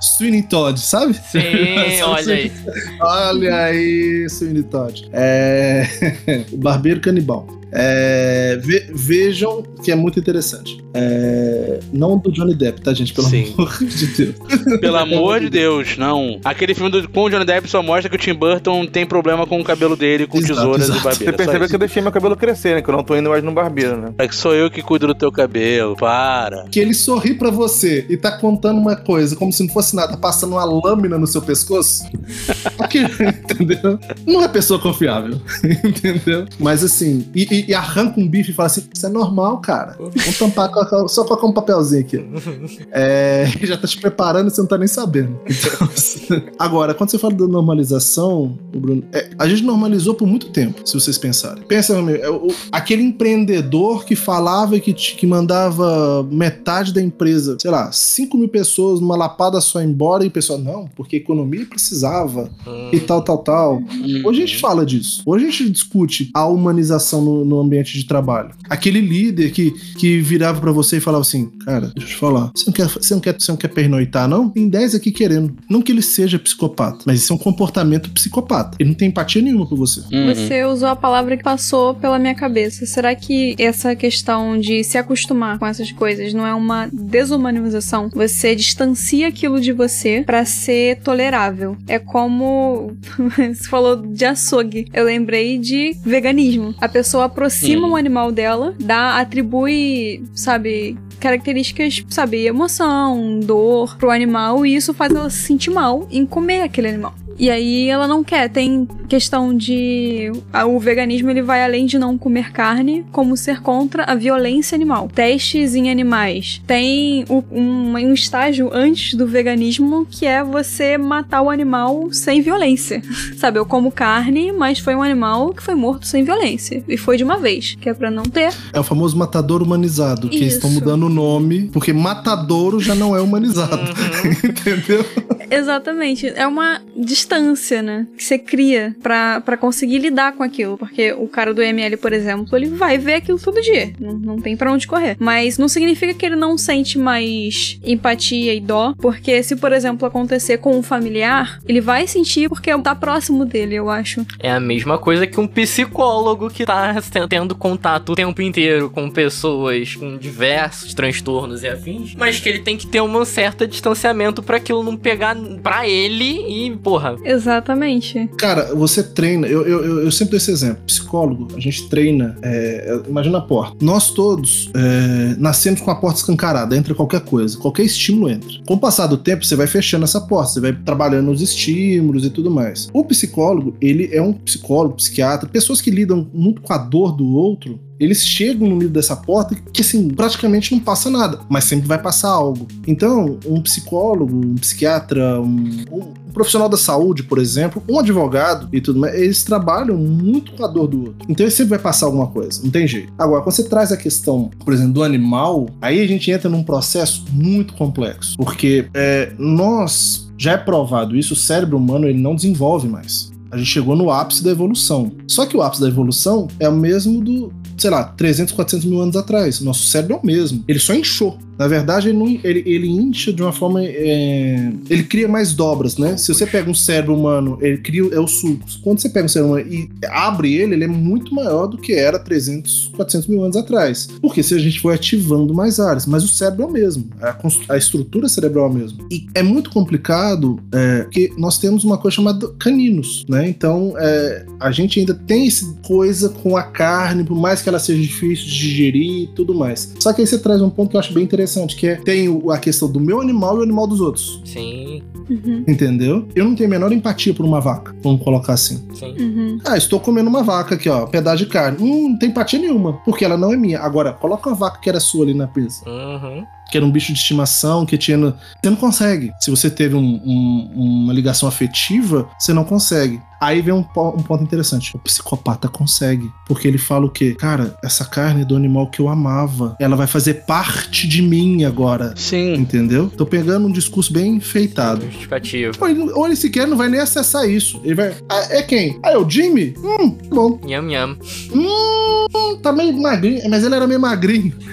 Sweeney Todd, sabe? Sim, olha aí. Olha aí, Sweeney Todd. É... o Barbeiro Canibal. É, ve- vejam que é muito interessante. É, não do Johnny Depp, tá, gente? Pelo Sim. amor de Deus. Pelo amor de Deus, não. Aquele filme do, com o Johnny Depp só mostra que o Tim Burton tem problema com o cabelo dele, com Exato, tesouras exato. e barbeira. Você percebeu que eu deixei meu cabelo crescer, né? Que eu não tô indo mais no barbeiro, né? É que sou eu que cuido do teu cabelo. Para. Que ele sorri pra você e tá contando uma coisa como se não fosse nada, tá passando uma lâmina no seu pescoço. Aquilo, entendeu? Não é pessoa confiável. entendeu? Mas assim, e, e- e arranca um bife e fala assim: Isso é normal, cara. Vamos tampar, com a- só colocar um papelzinho aqui. É, já tá te preparando e você não tá nem sabendo. Então, assim, agora, quando você fala da normalização, o Bruno, é, a gente normalizou por muito tempo, se vocês pensarem. Pensa, meu amigo, é o- aquele empreendedor que falava que, te- que mandava metade da empresa, sei lá, 5 mil pessoas numa lapada só embora e o pessoal, não, porque a economia precisava e tal, tal, tal. Hoje a gente fala disso. Hoje a gente discute a humanização no, no ambiente de trabalho. Aquele líder que, que virava pra você e falava assim: Cara, deixa eu te falar, você não quer, você não quer, você não quer pernoitar, não? Tem 10 aqui querendo. Não que ele seja psicopata, mas isso é um comportamento psicopata. Ele não tem empatia nenhuma por você. Uhum. Você usou a palavra que passou pela minha cabeça. Será que essa questão de se acostumar com essas coisas não é uma desumanização? Você distancia aquilo de você pra ser tolerável. É como você falou de açougue. Eu lembrei de veganismo. A pessoa aproxima Hum. um animal dela, dá, atribui, sabe, características, sabe, emoção, dor pro animal e isso faz ela se sentir mal em comer aquele animal. E aí ela não quer. Tem questão de. O veganismo ele vai além de não comer carne, como ser contra a violência animal. Testes em animais. Tem um, estágio antes do veganismo que é você matar o animal sem violência. Sabe, eu como carne, mas foi um animal que foi morto sem violência. E foi de uma vez, que é pra não ter. É o famoso matador humanizado, que eles estão Isso. mudando o nome, porque matadouro já não é humanizado. Entendeu? Exatamente. É uma distância, né? Que você cria pra, pra conseguir lidar com aquilo. Porque o cara do ML, por exemplo, ele vai ver aquilo todo dia. Não, não tem pra onde correr. Mas não significa que ele não sente mais empatia e dó. Porque se, por exemplo, acontecer com um familiar, ele vai sentir porque tá próximo dele, eu acho. É a mesma coisa que um psicólogo que tá ten- tendo contato o tempo inteiro com pessoas com diversos transtornos e afins, mas que ele tem que ter um certo distanciamento pra aquilo não pegar pra ele e, porra, Exatamente. Cara, você treina. Eu, eu, eu- eu sempre dou esse exemplo. Psicólogo, a gente treina. é, é, imagina a porta. Nós todos é, nascemos com a porta escancarada, entra qualquer coisa, qualquer estímulo entra. Com o passar do tempo, você vai fechando essa porta, você vai trabalhando os estímulos e tudo mais. O psicólogo, ele é um psicólogo, psiquiatra, pessoas que lidam muito com a dor do outro. Eles chegam no meio dessa porta que, assim, praticamente não passa nada, mas sempre vai passar algo. Então, um psicólogo, um psiquiatra, um, um profissional da saúde, por exemplo, um advogado e tudo mais, eles trabalham muito com a dor do outro. Então ele sempre vai passar alguma coisa, não tem jeito. Agora, quando você traz a questão, por exemplo, do animal, aí a gente entra num processo muito complexo. Porque é, nós, já é provado isso, o cérebro humano ele não desenvolve mais. A gente chegou no ápice da evolução. Só que o ápice da evolução é o mesmo do, sei lá, 300, 400 mil anos atrás. Nosso cérebro é o mesmo. Ele só inchou. Na verdade, ele, ele, ele incha de uma forma. É, ele cria mais dobras, né? Se você pega um cérebro humano, ele cria é o sulcos. Quando você pega um cérebro humano e abre ele, ele é muito maior do que era 300, 400 mil anos atrás. Porque se a gente foi ativando mais áreas, mas o cérebro é o mesmo, a, a estrutura cerebral é a mesma. E é muito complicado é, porque nós temos uma coisa chamada caninos, né? Então é, a gente ainda tem essa coisa com a carne, por mais que ela seja difícil de digerir e tudo mais. Só que aí você traz um ponto que eu acho bem interessante interessante, que é tem a questão do meu animal e o animal dos outros. Sim. Uhum. Entendeu? Eu não tenho a menor empatia por uma vaca, vamos colocar assim. Sim. Uhum. Ah, estou comendo uma vaca aqui, ó, pedaço de carne. Hum, não tem empatia nenhuma, porque ela não é minha. Agora, coloca uma vaca que era sua ali na pesa. Uhum. Que era um bicho de estimação, que tinha. Você não consegue. Se você teve um- um- uma ligação afetiva, você não consegue. Aí vem um, um ponto interessante. O psicopata consegue. Porque ele fala o quê? Cara, essa carne é do animal que eu amava. Ela vai fazer parte de mim agora. Sim. Entendeu? Tô pegando um discurso bem enfeitado. Justificativo. Ou ele, ou ele sequer não vai nem acessar isso. Ele vai. Ah, é quem? Ah, é o Jimmy? Hum, tá bom. Nham, nham. Hum, tá meio magrinho. Mas ele era meio magrinho.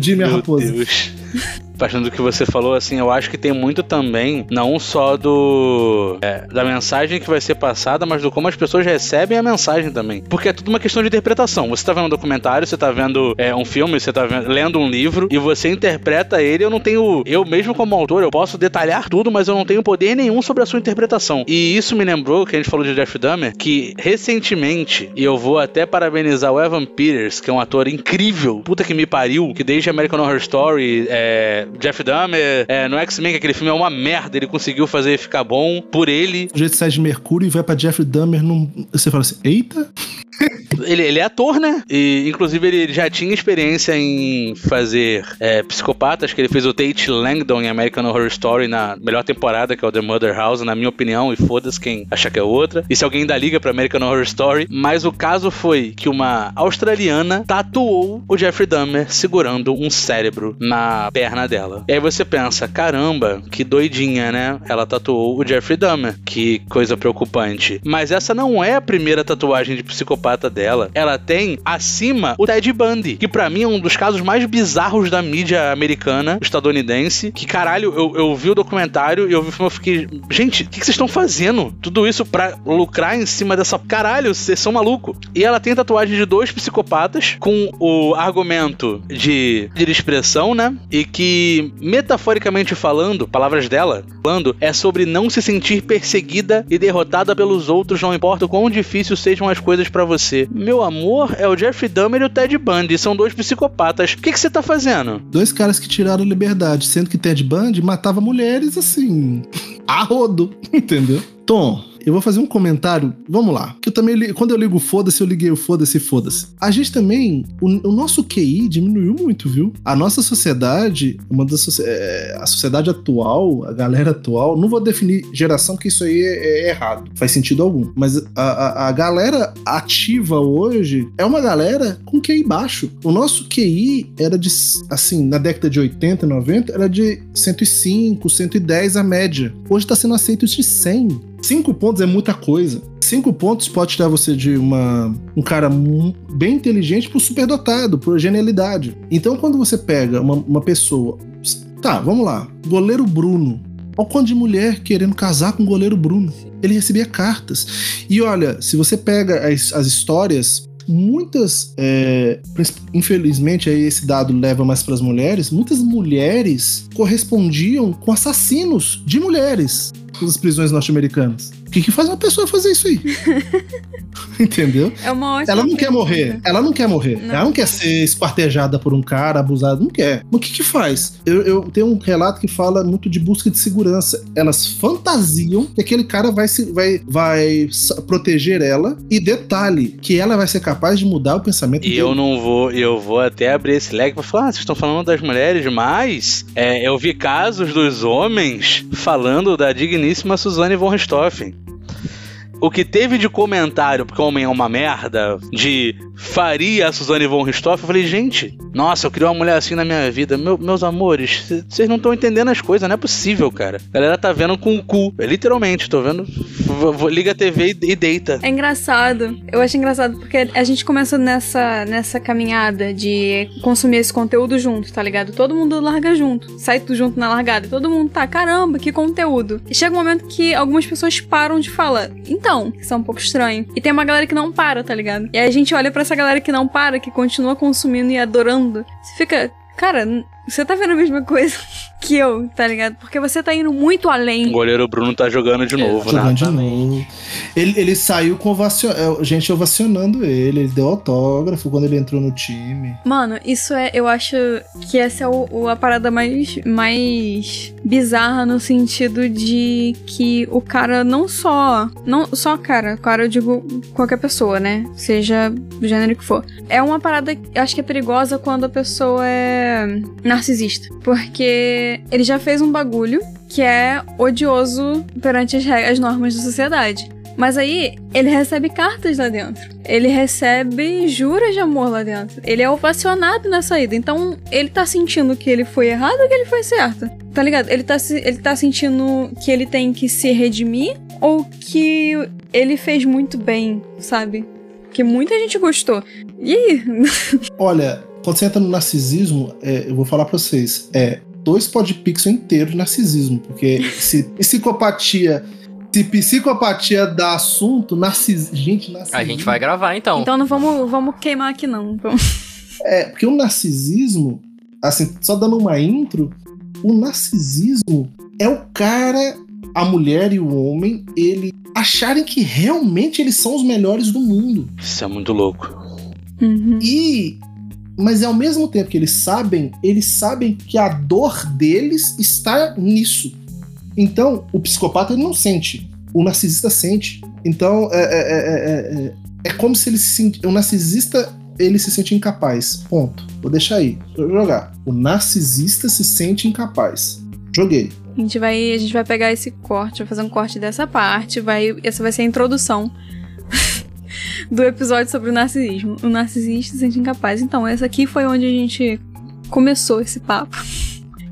Jimmy é a raposa. Deus. Partindo do que você falou, assim, eu acho que tem muito também, não só do é, da mensagem que vai ser passada, mas do como as pessoas recebem a mensagem também. Porque é tudo uma questão de interpretação. Você tá vendo um documentário, você tá vendo é, um filme, você tá vendo- lendo um livro e você interpreta ele. Eu não tenho, eu mesmo como autor, eu posso detalhar tudo, mas eu não tenho poder nenhum sobre a sua interpretação. E isso me lembrou que a gente falou de Jeff Dahmer, que recentemente, e eu vou até parabenizar o Evan Peters, que é um ator incrível, puta que me pariu, que desde American Horror Story, é, Jeff Dahmer, é, no X-Men, que aquele filme é uma merda, ele conseguiu fazer ficar bom por ele. O jeito sai de Mercúrio e vai pra Jeffrey Dahmer num. Você fala assim, eita? Ele, ele é ator, né? E, inclusive, ele já tinha experiência em fazer é, psicopatas, que ele fez o Tate Langdon em American Horror Story na melhor temporada, que é o The Mother House, na minha opinião, e foda-se quem achar que é outra. E se alguém ainda liga pra American Horror Story. Mas o caso foi que uma australiana tatuou o Jeffrey Dahmer segurando um cérebro na perna dela. E aí você pensa, caramba, que doidinha, né? Ela tatuou o Jeffrey Dahmer. Que coisa preocupante. Mas essa não é a primeira tatuagem de psicopata dela. Ela tem acima o Ted Bundy, que pra mim é um dos casos mais bizarros da mídia americana, estadunidense. Que caralho, eu, eu vi o documentário e eu fiquei, gente, o que, que vocês estão fazendo? Tudo isso pra lucrar em cima dessa. Caralho, vocês são malucos. E ela tem tatuagem de dois psicopatas com o argumento de, de expressão, né? E que, metaforicamente falando, palavras dela, falando, é sobre não se sentir perseguida e derrotada pelos outros, não importa o quão difícil sejam as coisas pra você. Meu amor, é o Jeffrey Dahmer e o Ted Bundy, são dois psicopatas. O que você tá fazendo? Dois caras que tiraram liberdade, sendo que Ted Bundy matava mulheres assim. A rodo, entendeu? Tom, eu vou fazer um comentário. Vamos lá. Que eu também, quando eu ligo foda-se, eu liguei o foda-se, foda-se. A gente também, o, o nosso QI diminuiu muito, viu? A nossa sociedade, uma das é, a sociedade atual, a galera atual, não vou definir geração, que isso aí é, é errado. Faz sentido algum. Mas a, a, a galera ativa hoje é uma galera com QI baixo. O nosso QI era de, assim, na década de 80, 90, era de 105, 110 a média. Hoje tá sendo aceito de 100. Cinco pontos é muita coisa. Cinco pontos pode tirar você de uma, um cara bem inteligente pro superdotado, por genialidade. Então, quando você pega uma, uma pessoa. Tá, vamos lá. Goleiro Bruno. Olha o quanto de mulher querendo casar com o goleiro Bruno. Ele recebia cartas. E olha, se você pega as, as histórias. Muitas, é, infelizmente, aí esse dado leva mais para as mulheres. Muitas mulheres correspondiam com assassinos de mulheres nas prisões norte-americanas. O que, que faz uma pessoa fazer isso aí? Entendeu? É uma ótima Ela não quer pergunta. morrer. Ela não quer morrer. Não. Ela não quer ser esquartejada por um cara, abusada. Não quer. Mas o que que faz? Eu, eu tenho um relato que fala muito de busca de segurança. Elas fantasiam que aquele cara vai, se, vai, vai proteger ela. E detalhe, que ela vai ser capaz de mudar o pensamento E dele. eu não vou, eu vou até abrir esse leque pra falar, ah, vocês estão falando das mulheres, mas é, eu vi casos dos homens falando da digníssima Suzane von Richthofen. O que teve de comentário, porque o homem é uma merda, de faria a Suzane von Richthofen, eu falei, gente, nossa, eu queria uma mulher assim na minha vida. Meu- meus amores, vocês não estão entendendo as coisas, não é possível, cara. A galera tá vendo com o cu. É literalmente, tô vendo. liga a TV e, e deita. É engraçado. Eu acho engraçado porque a gente começa nessa, nessa caminhada de consumir esse conteúdo junto, tá ligado? Todo mundo larga junto. Sai tudo junto na largada. Todo mundo tá, caramba, que conteúdo. E chega um momento que algumas pessoas param de falar. Então, isso é um pouco estranho. E tem uma galera que não para, tá ligado? E aí a gente olha pra essa galera que não para, que continua consumindo e adorando. Você fica, cara, você tá vendo a mesma coisa que eu, tá ligado? Porque você tá indo muito O além. goleiro Bruno tá jogando de novo, né? Jogando de Exatamente. novo. Ele, ele saiu com ovacio... é, gente ovacionando ele, ele deu autógrafo quando ele entrou no time. Mano, isso é. Eu acho que essa é o, o- a parada mais, mais bizarra no sentido de que o cara não só. Não só cara, cara, eu digo qualquer pessoa, né? Seja do gênero que for. É uma parada que eu acho que é perigosa quando a pessoa é narcisista. Porque ele já fez um bagulho que é odioso perante as, as normas da sociedade. Mas aí, ele recebe cartas lá dentro. Ele recebe juras de amor lá dentro. Ele é ovacionado na saída. Então, ele tá sentindo que ele foi errado ou que ele foi certo? Tá ligado? Ele tá, ele tá sentindo que ele tem que se redimir ou que ele fez muito bem, sabe? Que muita gente gostou. Ih, Olha, quando você entra no narcisismo, é, eu vou falar pra vocês, é dois podpixel inteiros de narcisismo, porque se psicopatia, se psicopatia dá assunto, narcisismo, gente, narcisismo. A gente vai gravar então. então não vamos, vamos queimar aqui não. Vamos- É, porque o narcisismo, assim, só dando uma intro, o narcisismo é o cara, a mulher e o homem, ele acharem que realmente eles são os melhores do mundo. Isso é muito louco. Uhum. E mas ao mesmo tempo que eles sabem, eles sabem que a dor deles está nisso. Então, o psicopata ele não sente, o narcisista sente. Então, é, é, é, é, é- é como se ele se sent... o narcisista ele se sente incapaz. Ponto. Vou deixar aí. Vou jogar. O narcisista se sente incapaz. Joguei. A gente vai, a gente vai pegar esse corte, vai fazer um corte dessa parte, vai, essa vai ser a introdução do episódio sobre o narcisismo. O narcisista se sente incapaz. Então, essa aqui foi onde a gente começou esse papo.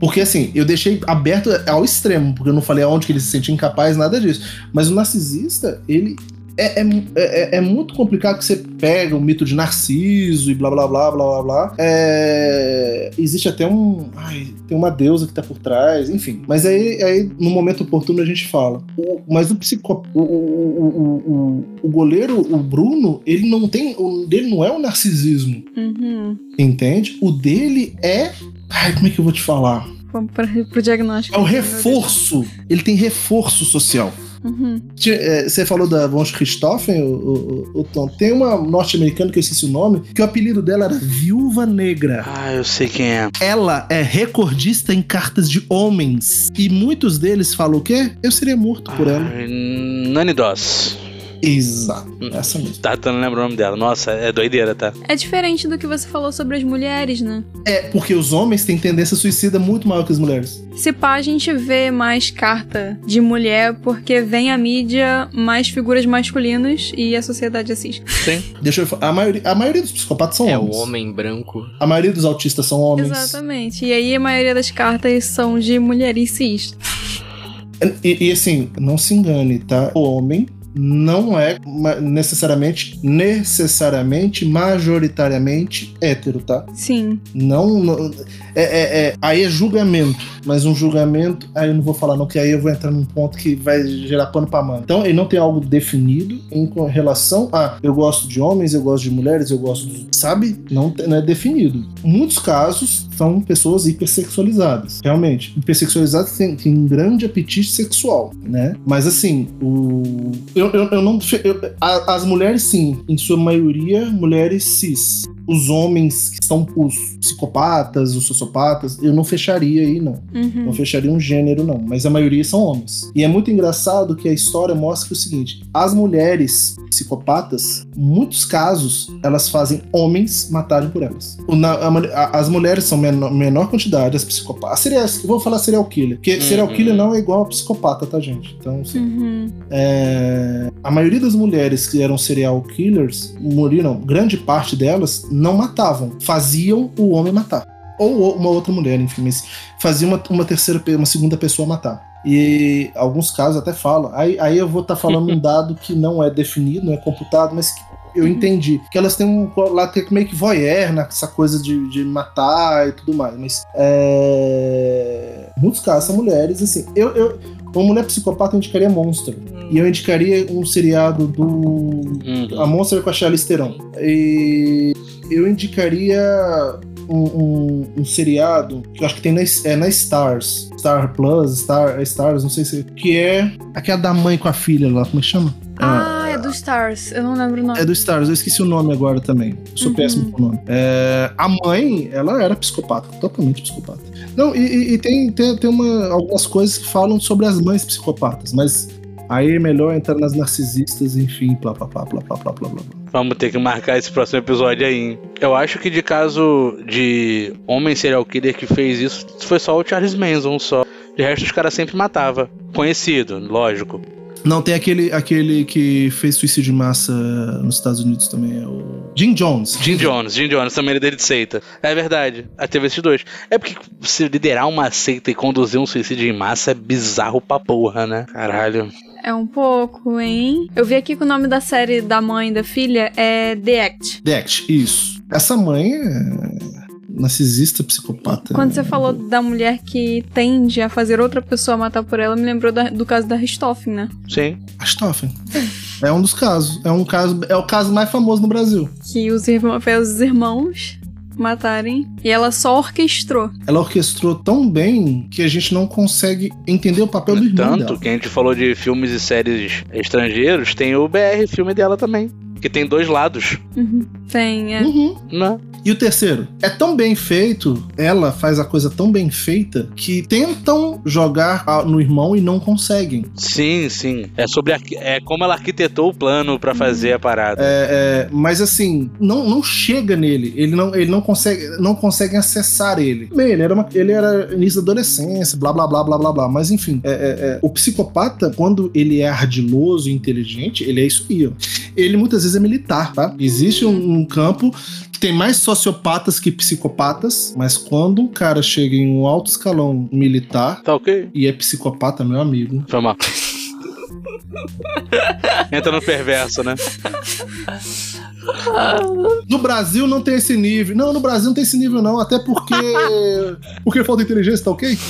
Porque assim, eu deixei aberto ao extremo, porque eu não falei aonde que ele se sente incapaz, nada disso. Mas o narcisista, ele. É, é, é, é muito complicado que você pega o mito de Narciso e blá blá blá blá blá blá. É, existe até um. Ai, tem uma deusa que tá por trás, enfim. Mas aí, aí no momento oportuno a gente fala. O- mas o psicó. O, o, o, goleiro, o Bruno, ele não tem. O dele não é o narcisismo, Uhum. entende? O dele é. Ai, como é que eu vou te falar? Vamos pra, pro diagnóstico. É o reforço. Ele tem reforço social. Uhum. É, Você falou da Von Richthofen, o, o- o Tom. Tem uma norte-americana que eu esqueci o nome, que o apelido dela era Viúva Negra. Ah, eu sei quem é. Ela é recordista em cartas de homens. E muitos deles falam o quê? Eu seria morto por ela. Ah, Nani Doss. Exato. Essa mesmo. Tá, tá, não lembro o nome dela. Nossa, é doideira, tá? É diferente do que você falou sobre as mulheres, né? É, porque os homens têm tendência suicida muito maior que as mulheres. Se pá, a gente vê mais carta de mulher porque vem a mídia mais figuras masculinas e a sociedade assiste. Sim. Deixa eu falar. A maioria, a maioria dos psicopatas são É o homens. homem branco. A maioria dos autistas são homens. Exatamente. E aí a maioria das cartas são de mulheres cis. E, e, assim, não se engane, tá? O homem não é necessariamente, necessariamente, majoritariamente hétero, tá? Sim. Não, não- é, é- é- aí é julgamento, mas um julgamento, aí eu não vou falar não, que aí eu vou entrar num ponto que vai gerar pano pra mano. Então ele não tem algo definido em relação a eu gosto de homens, eu gosto de mulheres, eu gosto, de, sabe? Não, não é definido. Muitos casos são pessoas hipersexualizadas, realmente. Hipersexualizadas têm, têm um grande apetite sexual, né? Mas assim, o eu, eu, eu não eu- as mulheres sim, em sua maioria mulheres cis. os homens que são os psicopatas, os sociopatas, eu não fecharia aí, não. Uhum. Não fecharia um gênero, não. Mas a maioria são homens. E é muito engraçado que a história mostra o seguinte: as mulheres psicopatas, em muitos casos, elas fazem homens matarem por elas. O- na- a as mulheres são menor, menor quantidade, as psicopatas. Serial, vou falar serial killer. Porque Uhum. serial killer não é igual a psicopata, tá, gente? Então, assim, Uhum. é, a maioria das mulheres que eram serial killers moriram, grande parte delas não matavam, faziam o homem matar. Ou uma outra mulher, enfim, mas fazia uma, uma terceira, uma segunda pessoa matar. E alguns casos até falam. Aí, aí eu vou estar falando um dado que não é definido, não é computado, mas que eu entendi. Que elas têm um. Lá tem meio que voyeur, né, essa coisa de, de matar e tudo mais. Mas. É, muitos casos são mulheres, assim. Eu, eu, uma mulher psicopata eu indicaria Monster. E eu indicaria um seriado do. Uhum. A Monster com a Charlize Theron. E eu indicaria um, um, um seriado que eu acho que tem na, é na Stars. Star Plus, Star, Stars, não sei se. Que é aquela da mãe com a filha lá, como é que chama? Ah, é do Stars. Eu não lembro o nome. É do Stars, eu esqueci o nome agora também. Eu sou Uhum. péssimo com o nome. É, a mãe, ela era psicopata, totalmente psicopata. Não, e, e- e tem, tem, tem uma, algumas coisas que falam sobre as mães psicopatas, mas aí é melhor entrar nas narcisistas, enfim, blá blá blá blá blá blá blá blá. Vamos ter que marcar esse próximo episódio aí. hein? Eu acho que de caso de homem serial killer que fez isso, foi só o Charles Manson só. De resto, os caras sempre matava. Conhecido, lógico. Não, tem aquele, aquele que fez suicídio de massa nos Estados Unidos também, é o Jim Jones. Jim Jones, Jim Jones, também ele dele de seita. É verdade. Aí teve esses dois. É porque se liderar uma seita e conduzir um suicídio em massa é bizarro pra porra, né? Caralho. É um pouco, hein? Eu vi aqui que o nome da série da mãe e da filha é The Act. The Act, isso. Essa mãe é narcisista, psicopata. Quando você falou da mulher que tende a fazer outra pessoa matar por ela, me lembrou da- do caso da Richthofen, né? Sim. Astoffen. É um dos casos. É um caso. É o caso mais famoso no Brasil. Que os irmãos, fez os irmãos matarem e ela só orquestrou. Ela orquestrou tão bem que a gente não consegue entender o papel do irmão Tanto dela. que a gente falou de filmes e séries estrangeiros, tem o BR filme dela também. Que tem dois lados, Uhum. Tem, é. Uhum. né? E o terceiro, é tão bem feito, ela faz a coisa tão bem feita que tentam jogar a- no irmão e não conseguem. Sim, sim. É sobre arqui- é como ela arquitetou o plano pra fazer a parada. É, mas assim, não, não chega nele. Ele não, ele não consegue, não consegue acessar ele. Bem, ele era, uma, ele era início da adolescência, blá blá blá blá blá blá. Mas enfim, é, é, é, o psicopata, quando ele é ardiloso e inteligente, ele é isso aí. ó. Ele muitas vezes é militar, tá? Existe um, um campo que tem mais sociopatas que psicopatas, mas quando um cara chega em um alto escalão militar Tá ok? e é psicopata, meu amigo. Foi mal. Entra no perverso, né? No Brasil não tem esse nível. Não, no Brasil não tem esse nível, não. Até porque. porque falta inteligência, tá ok?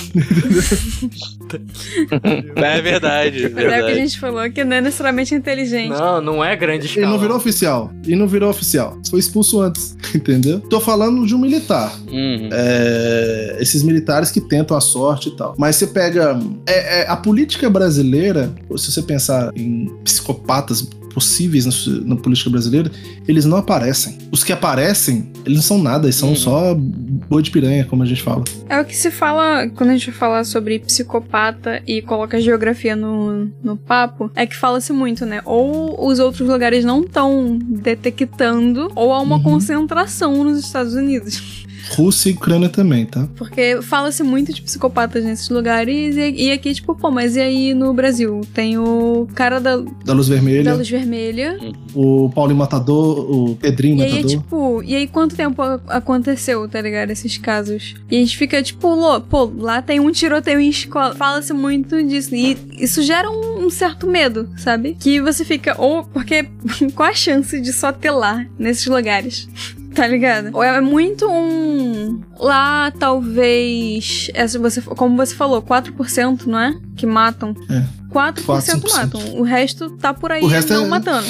É verdade, Mas é o que a verdade. gente falou, que não é necessariamente inteligente. Não, não é grande Ele escala. não virou oficial. Ele não virou oficial. Foi expulso antes, entendeu? Tô falando de um militar. Uhum. É, esses militares que tentam a sorte e tal. Mas você pega. é- é, a política brasileira, se você pensar em psicopatas possíveis na, na política brasileira, eles não aparecem. Os que aparecem, eles não são nada, eles são Uhum. só boi de piranha, como a gente fala. É o que se fala quando a gente fala sobre psicopata e coloca a geografia no, no papo, é que fala-se muito, né? Ou os outros lugares não estão detectando, ou há uma Uhum. concentração nos Estados Unidos. Rússia e Ucrânia também, tá? Porque fala-se muito de psicopatas nesses lugares, e, e aqui, tipo, pô, mas e aí no Brasil? Tem o cara da, Da Luz Vermelha, da luz vermelha. o Paulinho Matador, o Pedrinho E aí, Matador. tipo, e aí quanto tempo aconteceu, tá ligado? Esses casos. E a gente fica, tipo, lô, pô, lá tem um tiroteio em escola. Fala-se muito disso. E isso gera um, um certo medo, sabe? Que você fica, ou porque qual a chance de só ter lá, nesses lugares? Tá ligado? Ou é muito um. Lá, talvez. Essa você, como você falou, 4%, não é? Que matam. É. 4%, 4%. matam. O resto tá por aí O resto não é- matando.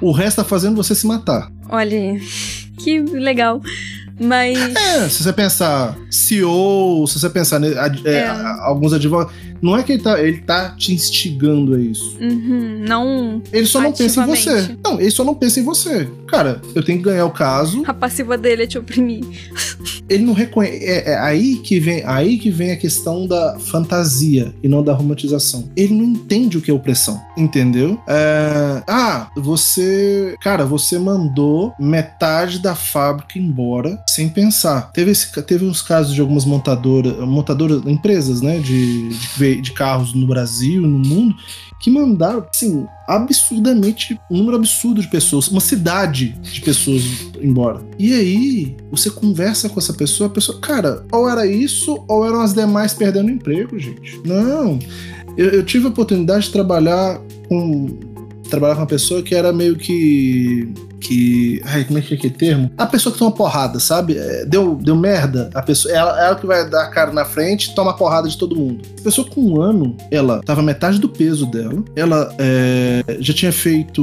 O resto tá fazendo você se matar. Olha aí. Que legal. Mas. É, se você pensar CEO, se você pensar né, ad- é, É. alguns advogados. Não é que ele tá, ele tá te instigando a isso. Uhum, não. Ele só não pensa em você. Não, ele só não pensa em você. Cara, eu tenho que ganhar o caso. A passiva dele é te oprimir. Ele não reconhece. É, é aí que vem, aí que vem a questão da fantasia e não da romantização. Ele não entende o que é opressão, entendeu? É, ah, você, cara, você mandou metade da fábrica embora sem pensar. Teve esse, teve uns casos de algumas montadoras, montadoras, empresas, né, de, de, de carros no Brasil, no mundo, que mandaram, assim, absurdamente, um número absurdo de pessoas, uma cidade de pessoas embora. E aí, você conversa com essa pessoa, a pessoa, cara, ou era isso, ou eram as demais perdendo emprego, gente. Não. Eu, eu tive a oportunidade de trabalhar com. Trabalhar com uma pessoa que era meio que. Que. Ai, como é que é aquele termo? A pessoa que toma porrada, sabe? É, Deu, deu merda. A pessoa, ela, ela que vai dar a cara na frente toma porrada de todo mundo. A pessoa com um ano, ela tava metade do peso dela. Ela é, já tinha feito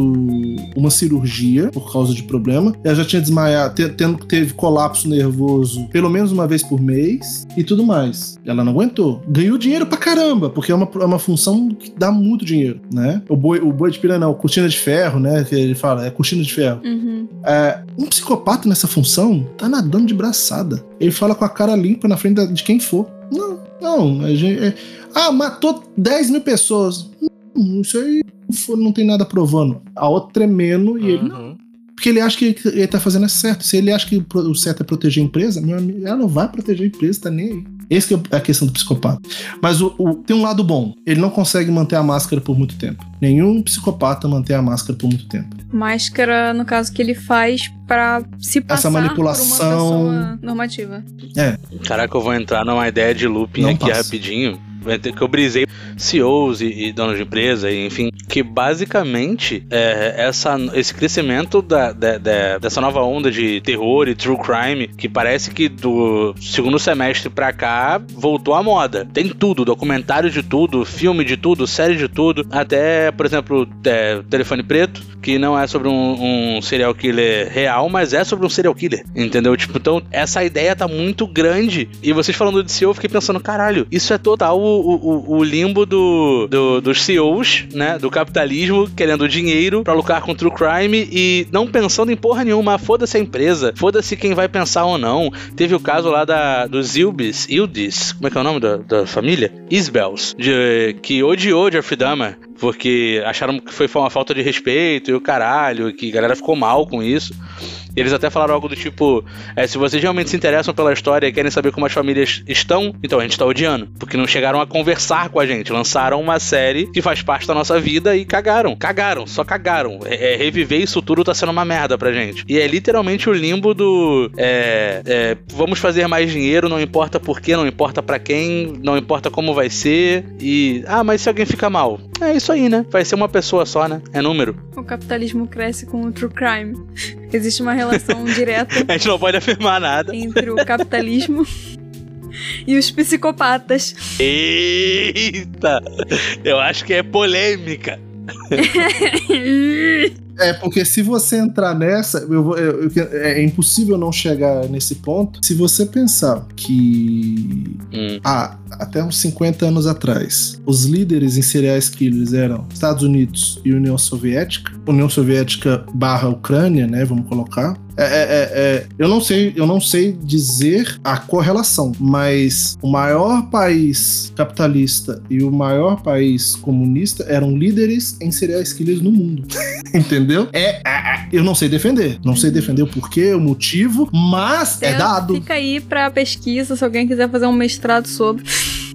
uma cirurgia por causa de problema. Ela já tinha desmaiado, te- tendo, teve colapso nervoso pelo menos uma vez por mês e tudo mais. Ela não aguentou. Ganhou dinheiro pra caramba, porque é uma, é uma função que dá muito dinheiro, né? O boi, o boi de piranha, não, cortina de ferro, né? Que ele fala, é cortina de ferro. Uhum. É, um psicopata nessa função tá nadando de braçada. Ele fala com a cara limpa na frente de quem for. Não, não. A gente, é- ah, matou 10 mil pessoas. Não, isso aí não, foi- não tem nada provando. A outra tremendo e ele não. Uhum. Porque ele acha que ele tá fazendo é certo. Se ele acha que o certo é proteger a empresa, meu amigo, ela não vai proteger a empresa, tá nem aí. Esse que é a questão do psicopata. Mas o, o- tem um lado bom. Ele não consegue manter a máscara por muito tempo. Nenhum psicopata mantém a máscara por muito tempo. Máscara, no caso, que ele faz pra se passar manipulação- por uma pessoa normativa. Caraca, eu vou entrar numa ideia de looping Não aqui passa. rapidinho. Que eu brisei CEOs e, e donos de empresa, e, enfim, que basicamente é, essa, esse crescimento da, da- da- dessa nova onda de terror e true crime, que parece que do segundo semestre pra cá voltou à moda. Tem tudo, documentário de tudo, filme de tudo, série de tudo, até, por exemplo, é, Telefone Preto, que não é sobre um, um serial killer real, mas é sobre um serial killer, entendeu? Tipo, então essa ideia tá muito grande. E vocês falando de CEO, eu fiquei pensando, caralho, isso é total o, o, o limbo do, do- dos CEOs, né? Do capitalismo querendo dinheiro pra lucrar com true crime e não pensando em porra nenhuma. Foda-se a empresa, foda-se quem vai pensar ou não. Teve o caso lá da, dos Ilbis, Ildis, como é que é o nome da, da família? Isbels, de, que odiou Jeffrey Dahmer porque acharam que foi uma falta de respeito e o caralho, que a galera ficou mal com isso. Eles até falaram algo do tipo: é, se vocês realmente se interessam pela história e querem saber como as famílias estão, então a gente tá odiando. Porque não chegaram a conversar com a gente. Lançaram uma série que faz parte da nossa vida e cagaram. Cagaram, só cagaram. É, é, reviver isso tudo tá sendo uma merda pra gente. E é literalmente o limbo do. é, é, vamos fazer mais dinheiro, não importa por quê, não importa pra quem, não importa como vai ser. E. Ah, mas se alguém fica mal. É isso aí, né? Vai ser uma pessoa só, né? É número. O capitalismo cresce com o true crime. Existe uma relação direta A gente não pode afirmar nada. entre o capitalismo e os psicopatas. Eita! Eu acho que é polêmica. É, porque se você entrar nessa, eu eu- eu- é impossível não chegar nesse ponto. Se você pensar que Hum. há até uns 50 anos atrás, os líderes em serial killers eram Estados Unidos e União Soviética, União Soviética barra Ucrânia, né? Vamos colocar. É, é- é- é- eu não sei, eu não sei dizer a correlação, mas o maior país capitalista e o maior país comunista eram líderes em serial killers no mundo. Entendeu? É, é- é- eu não sei defender. Não sei defender o porquê, o motivo, mas é Então, dado. Fica aí pra pesquisa, se alguém quiser fazer um mestrado sobre.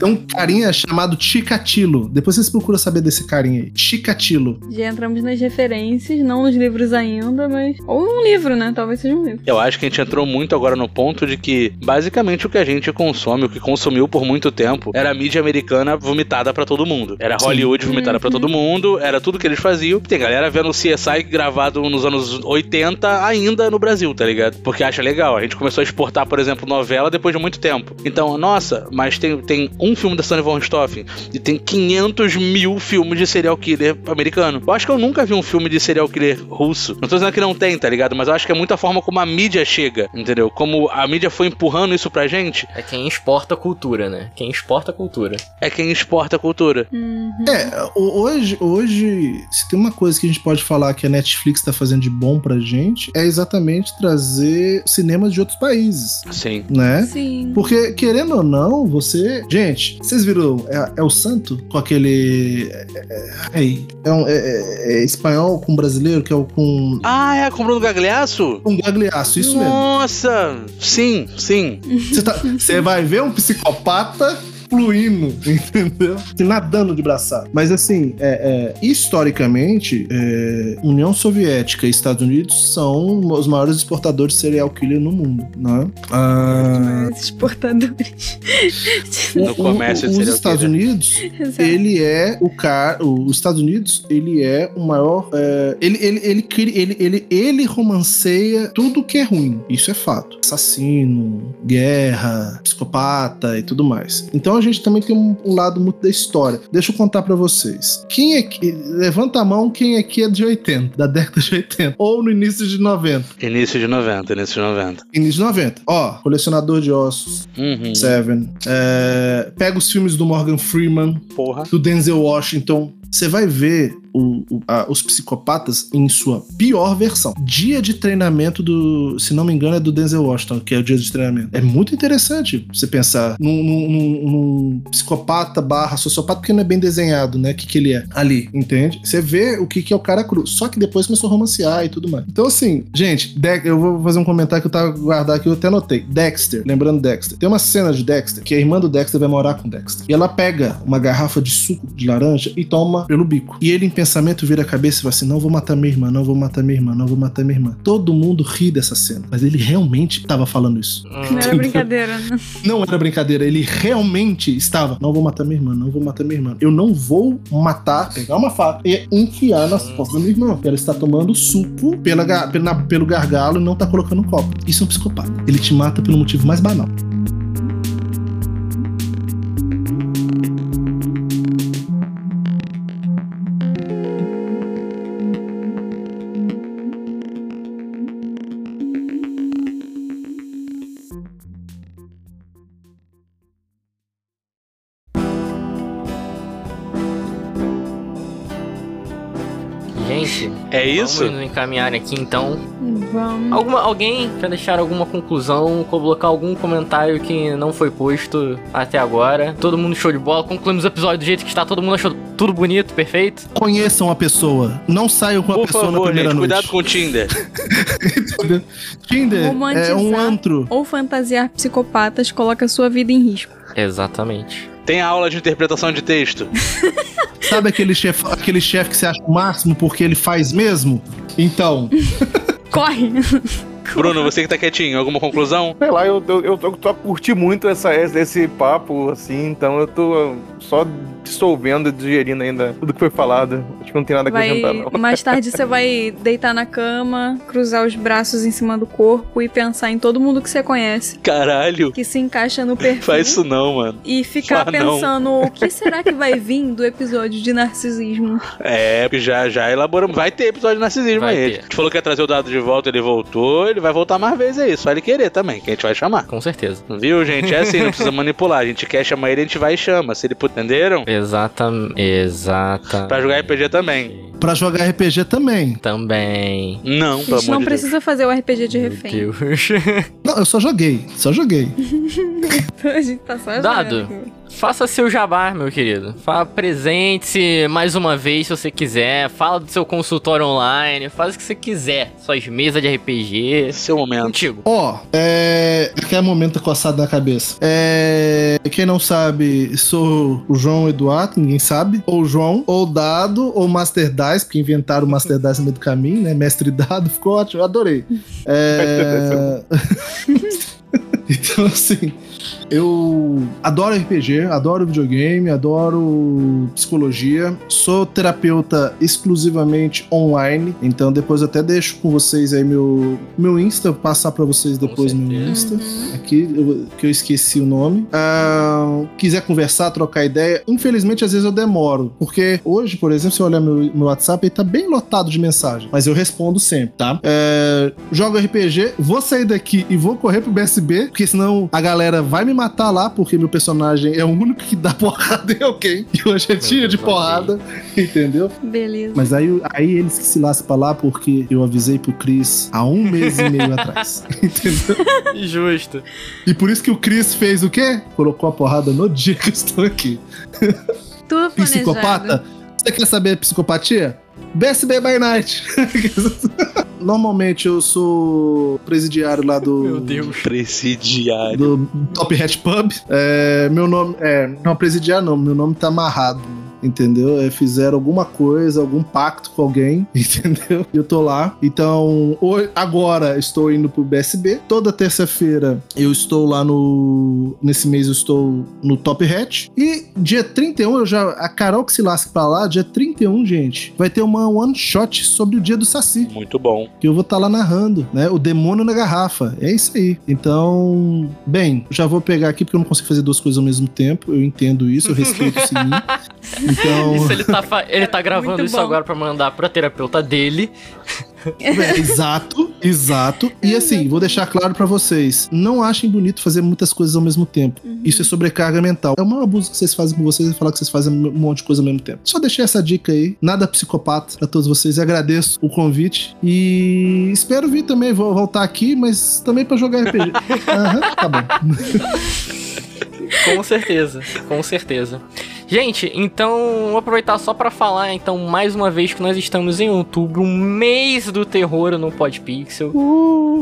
Tem um carinha chamado Chikatilo. Depois vocês procuram saber desse carinha aí. Chikatilo. Já entramos nas referências, não nos livros ainda, mas. Ou um livro, né? Talvez seja um livro. Eu acho que a gente entrou muito agora no ponto de que, basicamente, o que a gente consome, o que consumiu por muito tempo, era a mídia americana vomitada pra todo mundo. Era Sim. Hollywood vomitada pra Uhum. todo mundo, era tudo que eles faziam. Tem galera vendo o CSI gravado nos anos 80 ainda no Brasil, tá ligado? Porque acha legal. A gente começou a exportar, por exemplo, novela depois de muito tempo. Então, nossa, mas tem, tem um um filme da Sonny von Richthofen e tem 500 mil filmes de serial killer americano. Eu acho que eu nunca vi um filme de serial killer russo. Não tô dizendo que não tem, tá ligado? Mas eu acho que é muita forma como a mídia chega, entendeu? Como a mídia foi empurrando isso pra gente, É quem exporta cultura, né? Quem exporta cultura. é quem exporta a cultura. Uhum. É, ho- hoje, hoje, se tem uma coisa que a gente pode falar que a Netflix tá fazendo de bom pra gente, é exatamente trazer cinemas de outros países, Sim. né? Sim. Porque, querendo ou não, você. Gente, vocês viram? É, é o Santo com aquele. É, é, é, é um- é- espanhol com brasileiro, que é o com. Ah, é com o Bruno Gagliasso? Um gagliaço, isso mesmo. Nossa! Sim, sim. Você tá- você vai ver um psicopata fluindo, entendeu? Se nadando de braçada. Mas assim, é, é, historicamente, é, União Soviética e Estados Unidos são os maiores exportadores de serial killer no mundo, né? Ah, Os exportadores. No comércio o- de os Estados killer. Unidos Exato. ele é o cara. Os Estados Unidos, ele é o maior. é, ele, ele, ele, ele, ele, ele romanceia tudo que é ruim. Isso é fato. Assassino, guerra, psicopata e tudo mais. Então a gente também tem um, um lado muito da história. Deixa eu contar pra vocês. Quem é que. Levanta a mão quem aqui é de 80, da década de 80. Ou no início de 90. Início de 90, início de 90. Início de 90. Ó, colecionador de ossos. Uhum. Seven. É, pega os filmes do Morgan Freeman Porra. do Denzel Washington. Você vai ver o- o- a- os psicopatas em sua pior versão. Dia de treinamento do. Se não me engano, é do Denzel Washington, que é o dia de treinamento. É muito interessante você pensar num, num- num- psicopata barra sociopata, porque não é bem desenhado, né? O que, que ele é ali, entende? Você vê o que, que é o cara cru. Só que depois começou a romancear e tudo mais. Então, assim, gente, eu vou fazer um comentário que eu tava guardando aqui, eu até anotei. Dexter, lembrando Dexter. Tem uma cena de Dexter que a irmã do Dexter vai morar com Dexter. E ela pega uma garrafa de suco de laranja e toma pelo bico. E ele, em pensamento, vira a cabeça e fala assim: não vou matar minha irmã, não vou matar minha irmã, não vou matar minha irmã. Todo mundo ri dessa cena. Mas ele realmente tava falando isso. Não era brincadeira, né? Não era brincadeira, ele realmente estava. Não vou matar minha irmã, não vou matar minha irmã. Eu não vou matar, pegar uma faca e enfiar nas costas da minha irmã. Ela está tomando suco pela, pela- pelo gargalo e não tá colocando no copo. Isso é um psicopata. Ele te mata pelo motivo mais banal. Gente, É isso? vamos nos encaminhar aqui então. Vamos. Alguma, alguém quer deixar alguma conclusão, colocar algum comentário que não foi posto até agora? Todo mundo show de bola, concluímos o episódio do jeito que está, todo mundo achou tudo bonito, perfeito? Conheçam a pessoa. Não saiam com a Por pessoa na favor, primeira gente, noite. cuidado com o Tinder. Tinder é Romantizar. um antro. Ou fantasiar psicopatas coloca sua vida em risco. Exatamente. Tem aula de interpretação de texto. Sabe aquele chefe aquele chef que você acha o máximo porque ele faz mesmo? Então, Corre! Bruno, você que tá quietinho, alguma conclusão? Sei lá, eu, eu, eu, tô- tô a curtir muito essa, esse, papo, assim, então eu tô só dissolvendo e digerindo ainda tudo que foi falado. Acho que não tem nada a Vai, acrescentar, não. mais tarde você vai deitar na cama, cruzar os braços em cima do corpo e pensar em todo mundo que você conhece, Caralho. que se encaixa no perfil. Faz isso não, mano. E ficar Ah, não. pensando o que será que vai vir do episódio de narcisismo. É, já, já elaboramos. Vai ter episódio de narcisismo Vai aí. ter. A gente falou que ia trazer o dado de volta, ele voltou. Ele vai voltar mais vezes, é isso. Só ele querer também, que a gente vai chamar. Com certeza. Viu, gente? É assim, não precisa manipular. A gente quer chamar ele, a gente vai e chama. Se ele puder, entenderam? Exatamente. Exata. Pra jogar RPG também. pra jogar RPG também. Também. Não, A pelo gente não amor de Deus. precisa fazer o RPG de Meu refém. Deus. Não, eu só joguei. Só joguei. A gente tá só Dado. jogando. Faça seu jabá, meu querido. Fala, presente mais uma vez se você quiser. Fala do seu consultório online. Faz o que você quiser. Suas mesas de RPG. Seu momento. Contigo. Ó, é. Aquele momento coçado na cabeça. É. Quem não sabe, sou o João Eduardo, ninguém sabe. Ou o João, ou o Dado, ou o Master Dice, porque inventaram o Master Dice no meio do caminho, né? Mestre Dado, ficou ótimo, adorei. É. Então, assim, eu adoro RPG, adoro videogame, adoro psicologia. Sou terapeuta exclusivamente online, então depois eu até deixo com vocês aí meu, meu Insta, vou passar para vocês depois meu. Insta. Aqui, eu- que eu esqueci o nome. Ah, quiser conversar, trocar ideia, infelizmente às vezes eu demoro, porque hoje, por exemplo, se eu olhar meu, meu WhatsApp, ele tá bem lotado de mensagem, mas eu respondo sempre, tá? É, jogo RPG, vou sair daqui e vou correr pro BSB, porque senão a galera vai me matar lá, porque meu personagem é o único que dá porrada em alguém. E hoje é dia de porrada, entendeu? Beleza. Mas aí, aí eles que se lascam pra lá, porque eu avisei pro Chris há um mês e meio atrás. Entendeu? Justo. E por isso que o Chris fez o quê? Colocou a porrada no dia que eu estou aqui. Tudo. Psicopata? Você quer saber psicopatia? BSB by Night. Normalmente eu sou presidiário lá do. Meu Deus. Presidiário. Do Top Hat Pub. É, meu nome. É, não, presidiário não, meu nome tá amarrado. Entendeu? É, fizeram alguma coisa, algum pacto com alguém, entendeu? E eu tô lá. Então, ho- agora estou indo pro BSB. Toda terça-feira eu estou lá no. Nesse mês eu estou no Top Hat. E dia 31, eu já. A Carol que se lasca pra lá, dia 31, gente, vai ter uma one shot sobre o dia do Saci Muito bom. que eu vou estar lá narrando, né? O demônio na garrafa. É isso aí. Então, bem, já vou pegar aqui porque eu não consigo fazer duas coisas ao mesmo tempo. Eu entendo isso, eu respeito o sininho. Então, Isso ele tá, fa- ele tá gravando Muito isso bom. agora pra mandar pra terapeuta dele. é, exato, exato. E assim, vou deixar claro pra vocês: não achem bonito fazer muitas coisas ao mesmo tempo. Isso é sobrecarga mental. É um abuso que vocês fazem com vocês e falar que vocês fazem um monte de coisa ao mesmo tempo. Só deixei essa dica aí. Nada psicopata pra todos vocês. Agradeço o convite e espero vir também. Vou voltar aqui, mas também pra jogar RPG. Aham, tá bom. Com certeza, com certeza. Gente, então vou aproveitar só pra falar então mais uma vez que nós estamos em outubro, um mês do terror no Podpixel.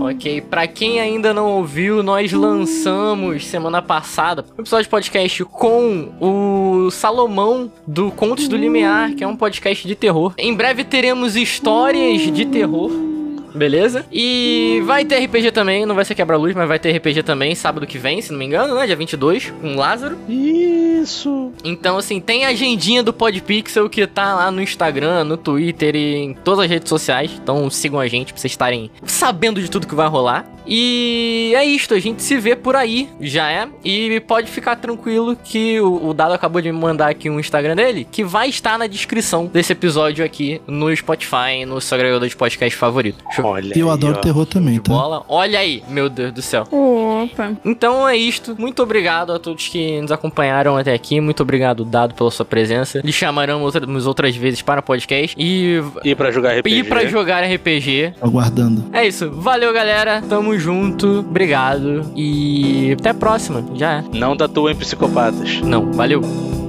Ok, pra quem ainda não ouviu, nós lançamos semana passada um episódio de podcast com o Salomão do Contos do Limiar, que é um podcast de terror. Em breve teremos histórias de terror. Beleza? E vai ter RPG também, não vai ser quebra-luz, mas vai ter RPG também sábado que vem, se não me engano, né? Dia 22, com Lázaro. Isso. Então, assim, tem a agendinha do Podpixel que tá lá no Instagram, no Twitter e em todas as redes sociais. Então sigam a gente pra vocês estarem sabendo de tudo que vai rolar. E é isto, a gente se vê por aí, já é. E pode ficar tranquilo que o, o Dado acabou de me mandar aqui um Instagram dele, que vai estar na descrição desse episódio aqui no Spotify, no seu agregador de podcast favorito. Show Olha. E eu aí, adoro ó. terror também, tá? bola. Olha aí, meu Deus do céu. Opa. Então é isto. Muito obrigado a todos que nos acompanharam até aqui. Muito obrigado, Dado, pela sua presença. Lhe chamarão outras, outras vezes para o podcast. E, E pra jogar RPG. e para jogar RPG. Aguardando. É isso. Valeu, galera. Tamo junto. Obrigado. E até a próxima. Já é. Não tatuem psicopatas. Não, valeu.